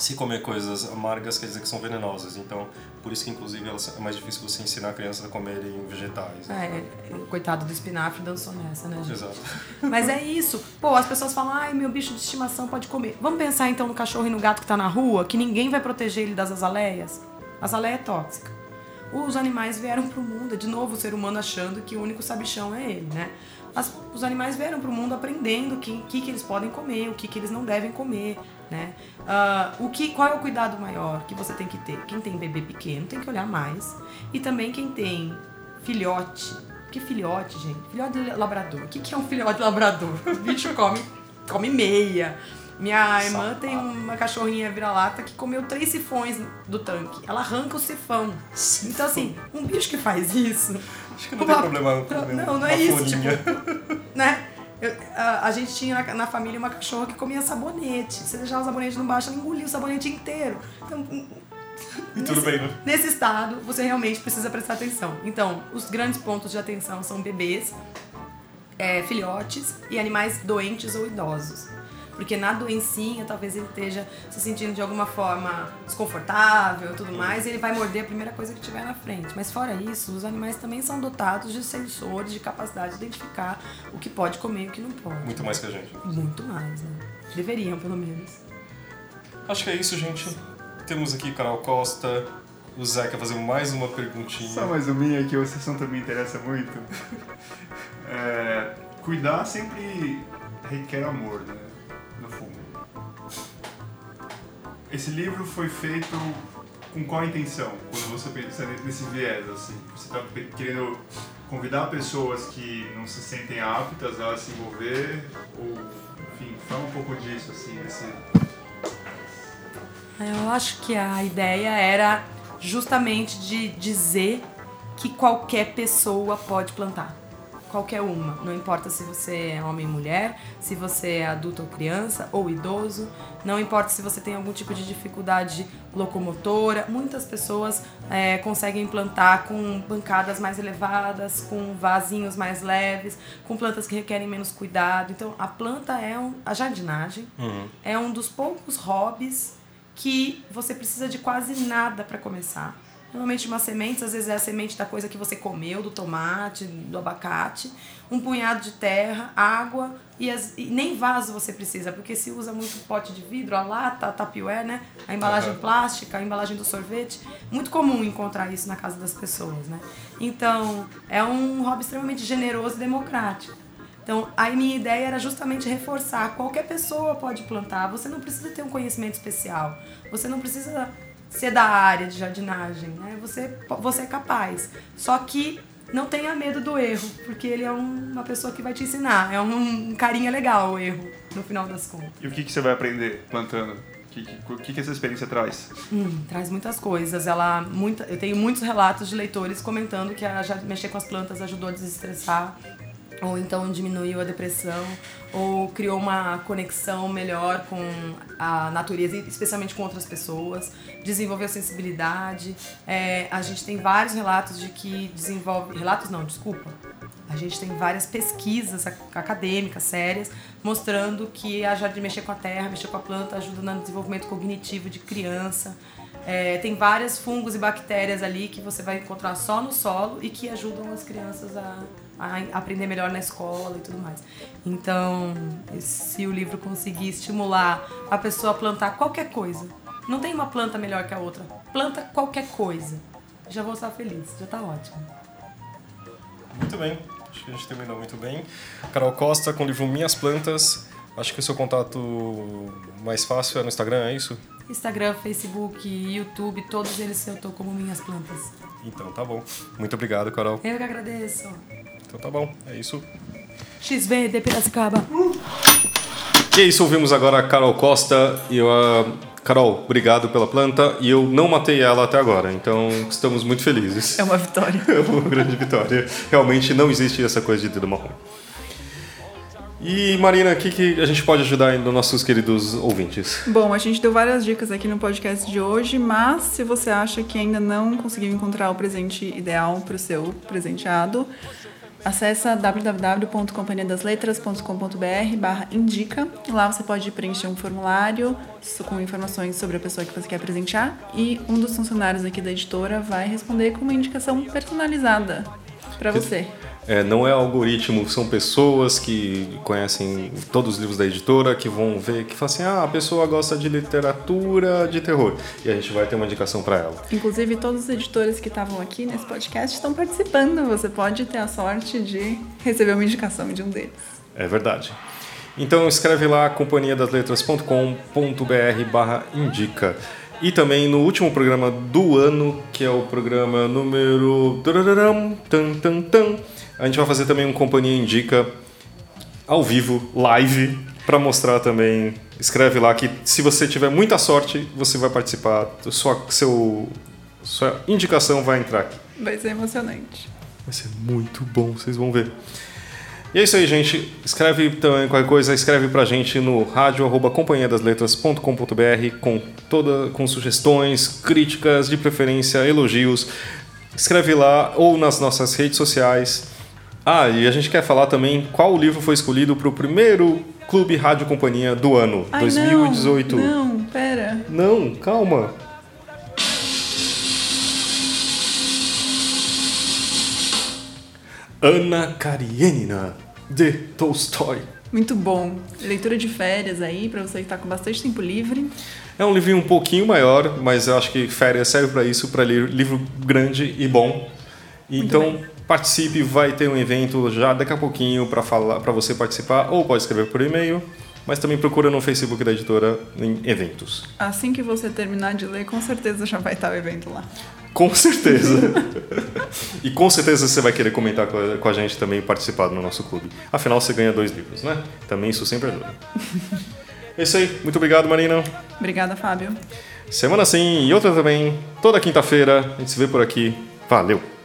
se comer coisas amargas quer dizer que são venenosas. Então, por isso que inclusive elas, é mais difícil você ensinar crianças a comerem vegetais. É, coitado do espinafre dançou nessa, né, gente? Exato. Mas é isso. Pô, as pessoas falam, ai, meu bicho de estimação pode comer. Vamos pensar então no cachorro e no gato que tá na rua, que ninguém vai proteger ele das azaleias? Azaleia é tóxica. Os animais vieram pro mundo, de novo o ser humano achando que o único sabichão é ele, né? As- os animais vieram pro mundo aprendendo o que, que, que eles podem comer, o que, que eles não devem comer, né? Ah, o que, qual é o cuidado maior que você tem que ter? Quem tem bebê pequeno tem que olhar mais. E também quem tem filhote. Que filhote, gente? Filhote de labrador. O que, que é um filhote de labrador? O bicho come, come meia. Minha irmã tem uma cachorrinha vira-lata que comeu três sifões do tanque. Ela arranca o sifão. Então, assim, um bicho que faz isso. Acho que não tem problema Não, não uma é isso. Tipo, né? Eu- a, a gente tinha na, na família uma cachorra que comia sabonete. Se deixar o sabonete no baixo, ela engolia o sabonete inteiro. Então, E tudo bem, né? Nesse estado, você realmente precisa prestar atenção. Então, os grandes pontos de atenção são bebês, é, filhotes e animais doentes ou idosos. Porque na doencinha, talvez ele esteja se sentindo de alguma forma desconfortável e tudo mais, e ele vai morder a primeira coisa que tiver na frente. Mas fora isso, os animais também são dotados de sensores, de capacidade de identificar o que pode comer e o que não pode. Muito mais que a gente. Muito mais, né? Deveriam, pelo menos. Acho que é isso, gente. Temos aqui Carol Costa. O Zé quer fazer mais uma perguntinha. Só mais uma minha que o assunto me interessa muito. É, cuidar sempre requer amor, né? Esse livro foi feito com qual intenção? Quando você pensa nesse viés, assim? Você está querendo convidar pessoas que não se sentem aptas a se envolver? Ou, enfim, fala um pouco disso, assim, desse... Eu acho que a ideia era justamente de dizer que qualquer pessoa pode plantar. Qualquer uma. Não importa se você é homem ou mulher, se você é adulto ou criança, ou idoso, não importa se você tem algum tipo de dificuldade locomotora. Muitas pessoas é, conseguem plantar com bancadas mais elevadas, com vasinhos mais leves, com plantas que requerem menos cuidado. Então, a planta é um, a jardinagem Uhum. é um dos poucos hobbies que você precisa de quase nada para começar. Normalmente uma semente, às vezes é a semente da coisa que você comeu, do tomate, do abacate, um punhado de terra, água e, as- e nem vaso você precisa, porque se usa muito pote de vidro, a lata, a tapioé, né? A embalagem Aham. plástica, a embalagem do sorvete. Muito comum encontrar isso na casa das pessoas, né? Então, é um hobby extremamente generoso e democrático. Então, a minha ideia era justamente reforçar. Qualquer pessoa pode plantar. Você não precisa ter um conhecimento especial. Você não precisa ser da área de jardinagem, né? Você, você é capaz. Só que não tenha medo do erro, porque ele é um- uma pessoa que vai te ensinar. É um, um carinha legal o erro, no final das contas. E o que, que você vai aprender plantando? O que, que que essa experiência traz? Hum, traz muitas coisas. Ela muita, eu tenho muitos relatos de leitores comentando que a, já mexer com as plantas ajudou a desestressar, ou então diminuiu a depressão, ou criou uma conexão melhor com a natureza, especialmente com outras pessoas, desenvolveu sensibilidade. É, a gente tem vários relatos de que desenvolve. Relatos não, desculpa. A gente tem várias pesquisas ac- acadêmicas sérias mostrando que a jardim mexer com a terra, mexer com a planta ajuda no desenvolvimento cognitivo de criança. É, tem vários fungos e bactérias ali que você vai encontrar só no solo e que ajudam as crianças a aprender melhor na escola e tudo mais. Então, se o livro conseguir estimular a pessoa a plantar qualquer coisa, não tem uma planta melhor que a outra, planta qualquer coisa. Já vou estar feliz, já tá ótimo. Muito bem. Acho que a gente terminou muito bem. Carol Costa com o livro Minhas Plantas. Acho que o seu contato mais fácil é no Instagram, é isso? Instagram, Facebook, YouTube, todos eles eu tô como minhas plantas. Então tá bom. Muito obrigado, Carol. Eu que agradeço. Então tá bom, é isso. XV de Piracicaba. E é isso, ouvimos agora a Carol Costa e eu, a Carol, obrigado pela planta e eu não matei ela até agora, então estamos muito felizes. É uma vitória. É uma grande vitória. Realmente não existe essa coisa de dedo marrom. E Marina, o que, que a gente pode ajudar ainda nossos queridos ouvintes? Bom, a gente deu várias dicas aqui no podcast de hoje, mas se você acha que ainda não conseguiu encontrar o presente ideal para o seu presenteado, acessa www.companhiadasletras.com.br barra indica. Lá você pode preencher um formulário com informações sobre a pessoa que você quer presentear e um dos funcionários aqui da editora vai responder com uma indicação personalizada para você. É, não é algoritmo, são pessoas que conhecem todos os livros da editora, que vão ver, que falam assim, ah, a pessoa gosta de literatura de terror. E a gente vai ter uma indicação para ela. Inclusive, todos os editores que estavam aqui nesse podcast estão participando. Você pode ter a sorte de receber uma indicação de um deles. É verdade. Então escreve lá companhiadasletras.com.br barra indica. E também no último programa do ano, que é o programa número... tan, tan, tan, a gente vai fazer também um Companhia Indica ao vivo, live, para mostrar também. Escreve lá que se você tiver muita sorte, você vai participar. Sua, seu, sua indicação vai entrar aqui. Vai ser emocionante. Vai ser muito bom, vocês vão ver. E é isso aí, gente. Escreve também qualquer coisa, escreve pra gente no rádio arroba companhiadasletras.com.br com toda com sugestões, críticas, de preferência, elogios. Escreve lá ou nas nossas redes sociais. Ah, e a gente quer falar também qual livro foi escolhido para o primeiro Clube Rádio Companhia do ano, Ai, 2018. Não, não, pera. Não, calma. Ana Karenina, de Tolstói. Muito bom. Leitura de férias aí, pra você que tá com bastante tempo livre. É um livrinho um pouquinho maior, mas eu acho que férias serve para isso, para ler livro grande e bom. Então participe, vai ter um evento já daqui a pouquinho para falar, para você participar, ou pode escrever por e-mail, mas também procura no Facebook da editora em eventos. Assim que você terminar de ler, com certeza já vai estar o evento lá. Com certeza. e com certeza você vai querer comentar com a, com a gente também e participar do nosso clube. Afinal, você ganha dois livros, né? Também isso sempre ajuda. É isso aí. Muito obrigado, Marina. Obrigada, Fábio. Semana sim e outra também. Toda quinta-feira. A gente se vê por aqui. Valeu!